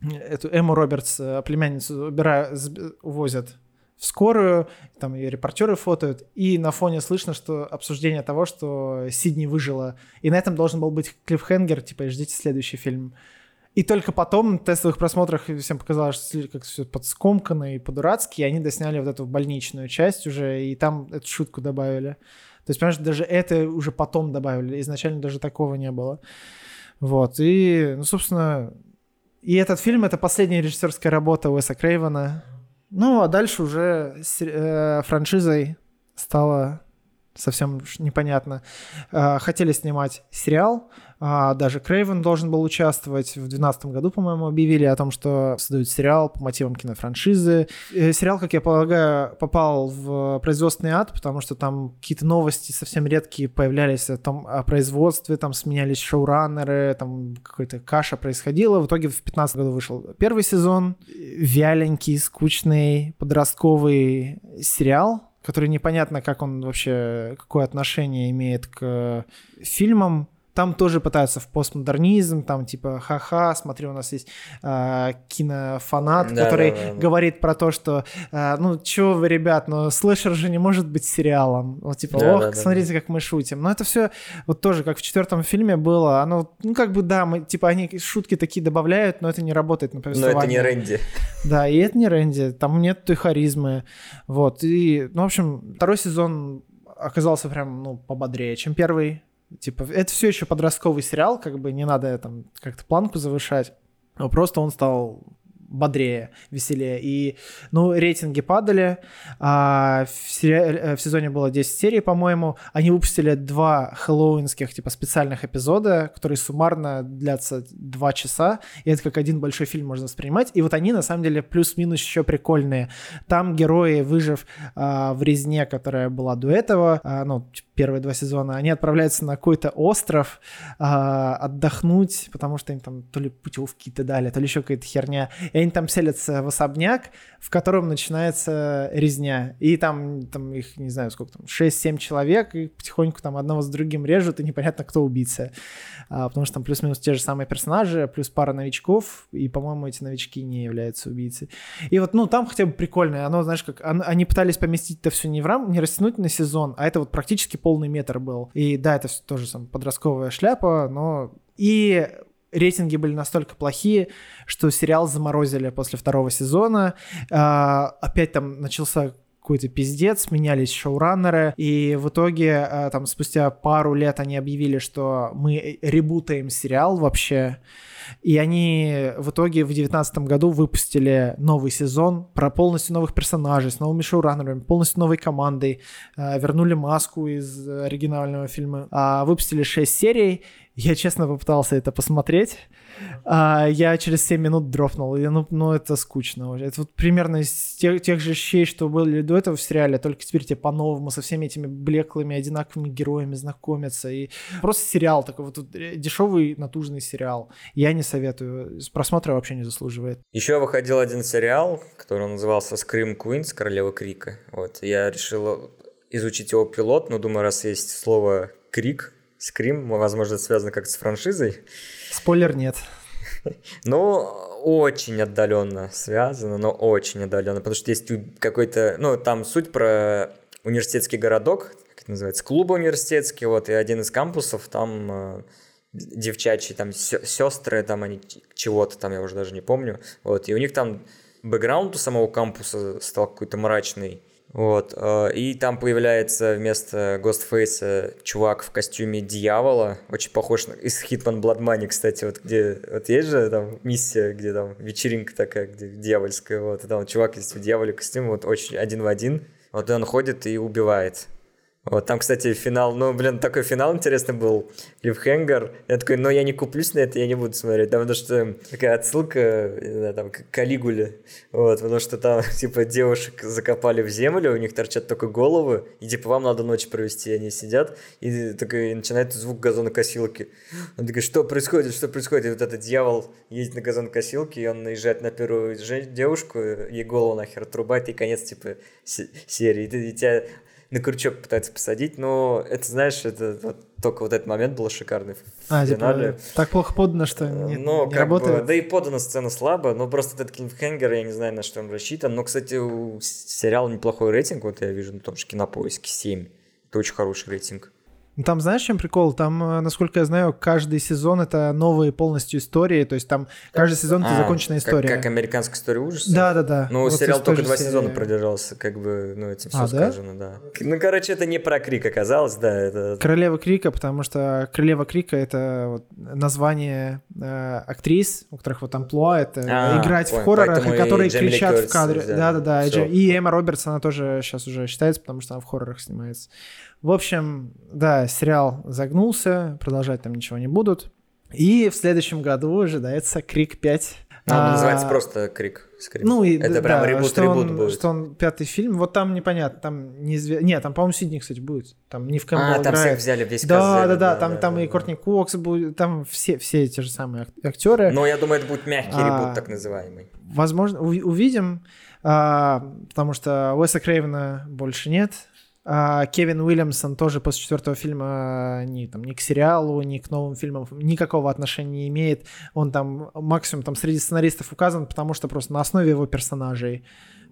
эту Эмму Робертс, э, племянницу, убирают, увозят в скорую, там ее репортеры фотают, и на фоне слышно, что обсуждение того, что Сидни выжила. И на этом должен был быть клиффхенгер, типа, ждите следующий фильм. И только потом на тестовых просмотрах всем показалось, что как все подскомкано и по-дурацки, и они досняли вот эту больничную часть уже, и там эту шутку добавили. То есть, понимаешь, даже это уже потом добавили, изначально даже такого не было. Вот, и, ну, собственно, и этот фильм — это последняя режиссерская работа Уэса Крейвена. Ну, а дальше уже се- э, франшизой стало совсем непонятно. Э, Хотели снимать сериал, а даже Крейвен должен был участвовать. В 2012 году, по-моему, объявили о том, что создают сериал по мотивам кинофраншизы. Э, Сериал, как я полагаю, попал в производственный ад, потому что там какие-то новости совсем редкие появлялись о, том, о производстве, там сменялись шоураннеры, там какая-то каша происходила. В итоге в 2015 году вышел первый сезон. Вяленький, скучный, подростковый сериал, который непонятно, как он вообще, какое отношение имеет к фильмам. Там тоже пытаются в постмодернизм, там типа ха-ха, смотри, у нас есть а, кинофанат, Да, который да, да, да. говорит про то, что, а, ну, чё вы, ребят, ну, слэшер же не может быть сериалом. Вот типа, Да, ох, да, да, смотрите, как мы шутим. Но это все вот тоже, как в четвертом фильме было, оно, ну, как бы, да, мы, типа, они шутки такие добавляют, но это не работает на Но повествование. это не Рэнди. Да, и это не Рэнди, там нет той харизмы. Вот, и, ну, в общем, второй сезон оказался прям, ну, пободрее, чем первый. Типа, это все еще подростковый сериал, как бы не надо там как-то планку завышать. Но просто он стал бодрее, веселее. И, ну, рейтинги падали. А в, сери- э, в сезоне было 10 серий, по-моему. Они выпустили два хэллоуинских, типа, специальных эпизода, которые суммарно длятся 2 часа. И это как один большой фильм можно воспринимать. И вот они, на самом деле, плюс-минус еще прикольные. Там герои, выжив а, в резне, которая была до этого, а, ну, типа, первые два сезона, они отправляются на какой-то остров а, отдохнуть, потому что им там то ли путевки то дали, то ли еще какая-то херня. И они там селятся в особняк, в котором начинается резня. И там, там их, не знаю, сколько там, 6-7 человек, и потихоньку там одного с другим режут, и непонятно, кто убийца. А, потому что там плюс-минус те же самые персонажи, плюс пара новичков, и, по-моему, эти новички не являются убийцей. И вот, ну, там хотя бы прикольное, оно, знаешь, как, он- они пытались поместить это все не в рам, не растянуть на сезон, а это вот практически полный метр был. И да, это всё тоже сам подростковая шляпа, но... И рейтинги были настолько плохие, что сериал заморозили после второго сезона. А, опять там начался какой-то пиздец, менялись шоураннеры, и в итоге а, там спустя пару лет они объявили, что мы ребутаем сериал вообще, и они в итоге в девятнадцатом году выпустили новый сезон про полностью новых персонажей, с новыми шоураннерами, полностью новой командой, а, вернули маску из оригинального фильма, а, выпустили 6 серий, я честно попытался это посмотреть, а, я через 7 минут дропнул, и, ну, ну это скучно. Это вот примерно из тех, тех же щей, что были до этого в сериале, только теперь тебе по-новому со всеми этими блеклыми, одинаковыми героями знакомиться. И просто сериал такой вот, вот э, дешевый, натужный сериал. Я не советую. Просмотра вообще не заслуживает. Еще выходил один сериал, который назывался Scream Queens, Королева Крика. Вот, я решил изучить его пилот, но думаю, раз есть слово Крик, Скрим, возможно, это связано как-то с франшизой. Спойлер нет. Ну, очень отдаленно связано, но очень отдаленно, потому что есть какой-то, ну, там суть про университетский городок, как это называется, клуб университетский, вот, и один из кампусов, там э, девчачьи, там, сестры, там они чего-то там, я уже даже не помню, вот, и у них там бэкграунд у самого кампуса стал какой-то мрачный, вот, э, и там появляется вместо Гостфейса чувак в костюме дьявола, очень похож на из Hitman Blood Money, кстати, вот где, вот есть же там миссия, где там вечеринка такая, где дьявольская, вот, и там чувак есть в дьяволе костюме, вот очень один в один, вот и он ходит и убивает. Вот там, кстати, финал, ну, блин, такой финал интересный был, Клиффхенгер. Я такой, но я не куплюсь на это, я не буду смотреть, потому что такая отсылка, не знаю, там, к Калигуле, вот, потому что там, типа, девушек закопали в землю, у них торчат только головы, и, типа, вам надо ночь провести, они сидят, и такой, и начинает звук газонокосилки. Он такой, что происходит, что происходит? И вот этот дьявол едет на газонокосилке, и он наезжает на первую девушку, ей голову нахер отрубает, и конец, типа, серии. И, и тебя на крючок пытается посадить, но это, знаешь, это вот, только вот этот момент был шикарный в а, финале. Типа, так плохо подано, что не, но, не как работает. Бы, да и подана сцена слабо, но просто этот клиффхенгер, я не знаю, на что он рассчитан. Но, кстати, у сериала неплохой рейтинг, вот я вижу на том же кинопоиске 7. Это очень хороший рейтинг. Ну, Там знаешь, в чем прикол? Там, э, насколько я знаю, каждый сезон это новые полностью истории, то есть там каждый сезон это А, законченная история. Как, как американская история ужасов? Да, да, да. Ну, Вот сериал только два серии. сезона продержался, как бы, ну, этим все А, да? сказано, да? Ну, короче, это не про крик оказалось, да, это... Королева Крика, потому что Королева Крика это вот название э, актрис, у которых вот амплуа это А, играть в понял. хоррорах, и которые Джейми Ли кричат в Кёртис кадре. Да, да, да. Дж- и Эмма Робертс, она тоже сейчас уже считается, потому что она в хоррорах снимается. В общем, да, сериал загнулся, продолжать там ничего не будут. И в следующем году ожидается Крик 5. Ну, он А, называется просто крик. Ну, и это да, прям да, ребут, что, ребут он, будет. что он пятый фильм. Вот там непонятно, там неизвестно. Нет, там, по-моему, Сидни, кстати, будет. Там Нив Кэмпбелл А, там играет. всех взяли, весь Да, каст да, взяли, да, там, там и да. Кортни Кокс будет, там все, все те же самые ак- актеры. Но я думаю, это будет мягкий А, ребут, так называемый. Возможно, уви- увидим, а, потому что Уэса Крейвена больше нет. А Кевин Уильямсон тоже после четвертого фильма ни, там, ни к сериалу, ни к новым фильмам никакого отношения не имеет. Он там максимум там среди сценаристов указан, потому что просто на основе его персонажей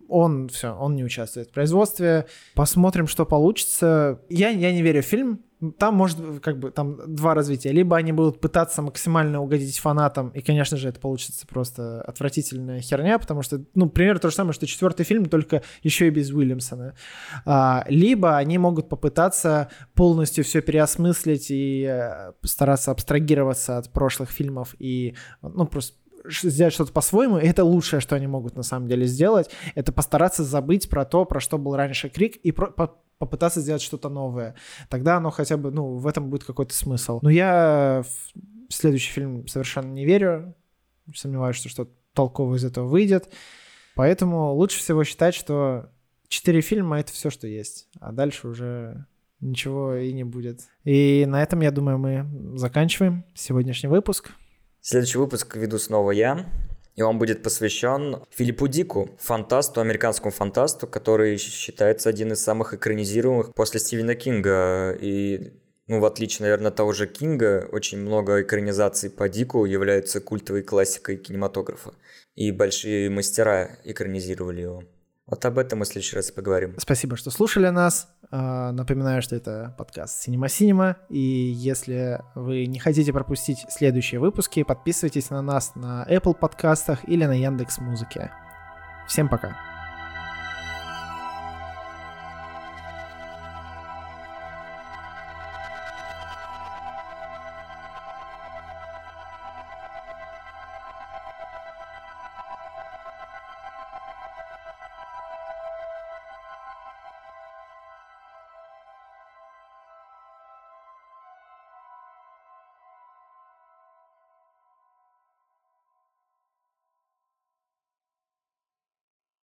он все, он не участвует в производстве. Посмотрим, что получится. Я, я не верю в фильм. Там может как бы там два развития. Либо они будут пытаться максимально угодить фанатам, и, конечно же, это получится просто отвратительная херня, потому что, ну, примерно то же самое, что четвертый фильм, только еще и без Уильямсона. А, либо они могут попытаться полностью все переосмыслить и э, стараться абстрагироваться от прошлых фильмов и, ну, просто сделать что-то по-своему, и это лучшее, что они могут на самом деле сделать, это постараться забыть про то, про что был раньше Крик, и про- по- попытаться сделать что-то новое. Тогда оно хотя бы, ну, в этом будет какой-то смысл. Но я в следующий фильм совершенно не верю, сомневаюсь, что что-то толковое из этого выйдет, поэтому лучше всего считать, что четыре фильма — это все, что есть, а дальше уже ничего и не будет. И на этом, я думаю, мы заканчиваем сегодняшний выпуск. Следующий выпуск веду снова я. И он будет посвящен Филиппу Дику, фантасту, американскому фантасту, который считается один из самых экранизируемых после Стивена Кинга. И, ну, в отличие, наверное, от того же Кинга, очень много экранизаций по Дику являются культовой классикой кинематографа. И большие мастера экранизировали его. Вот об этом мы в следующий раз поговорим. Спасибо, что слушали нас. А, Напоминаю, что это подкаст Cinema Cinema. И если вы не хотите пропустить следующие выпуски, подписывайтесь на нас на Apple подкастах или на Яндекс Музыке. Всем пока.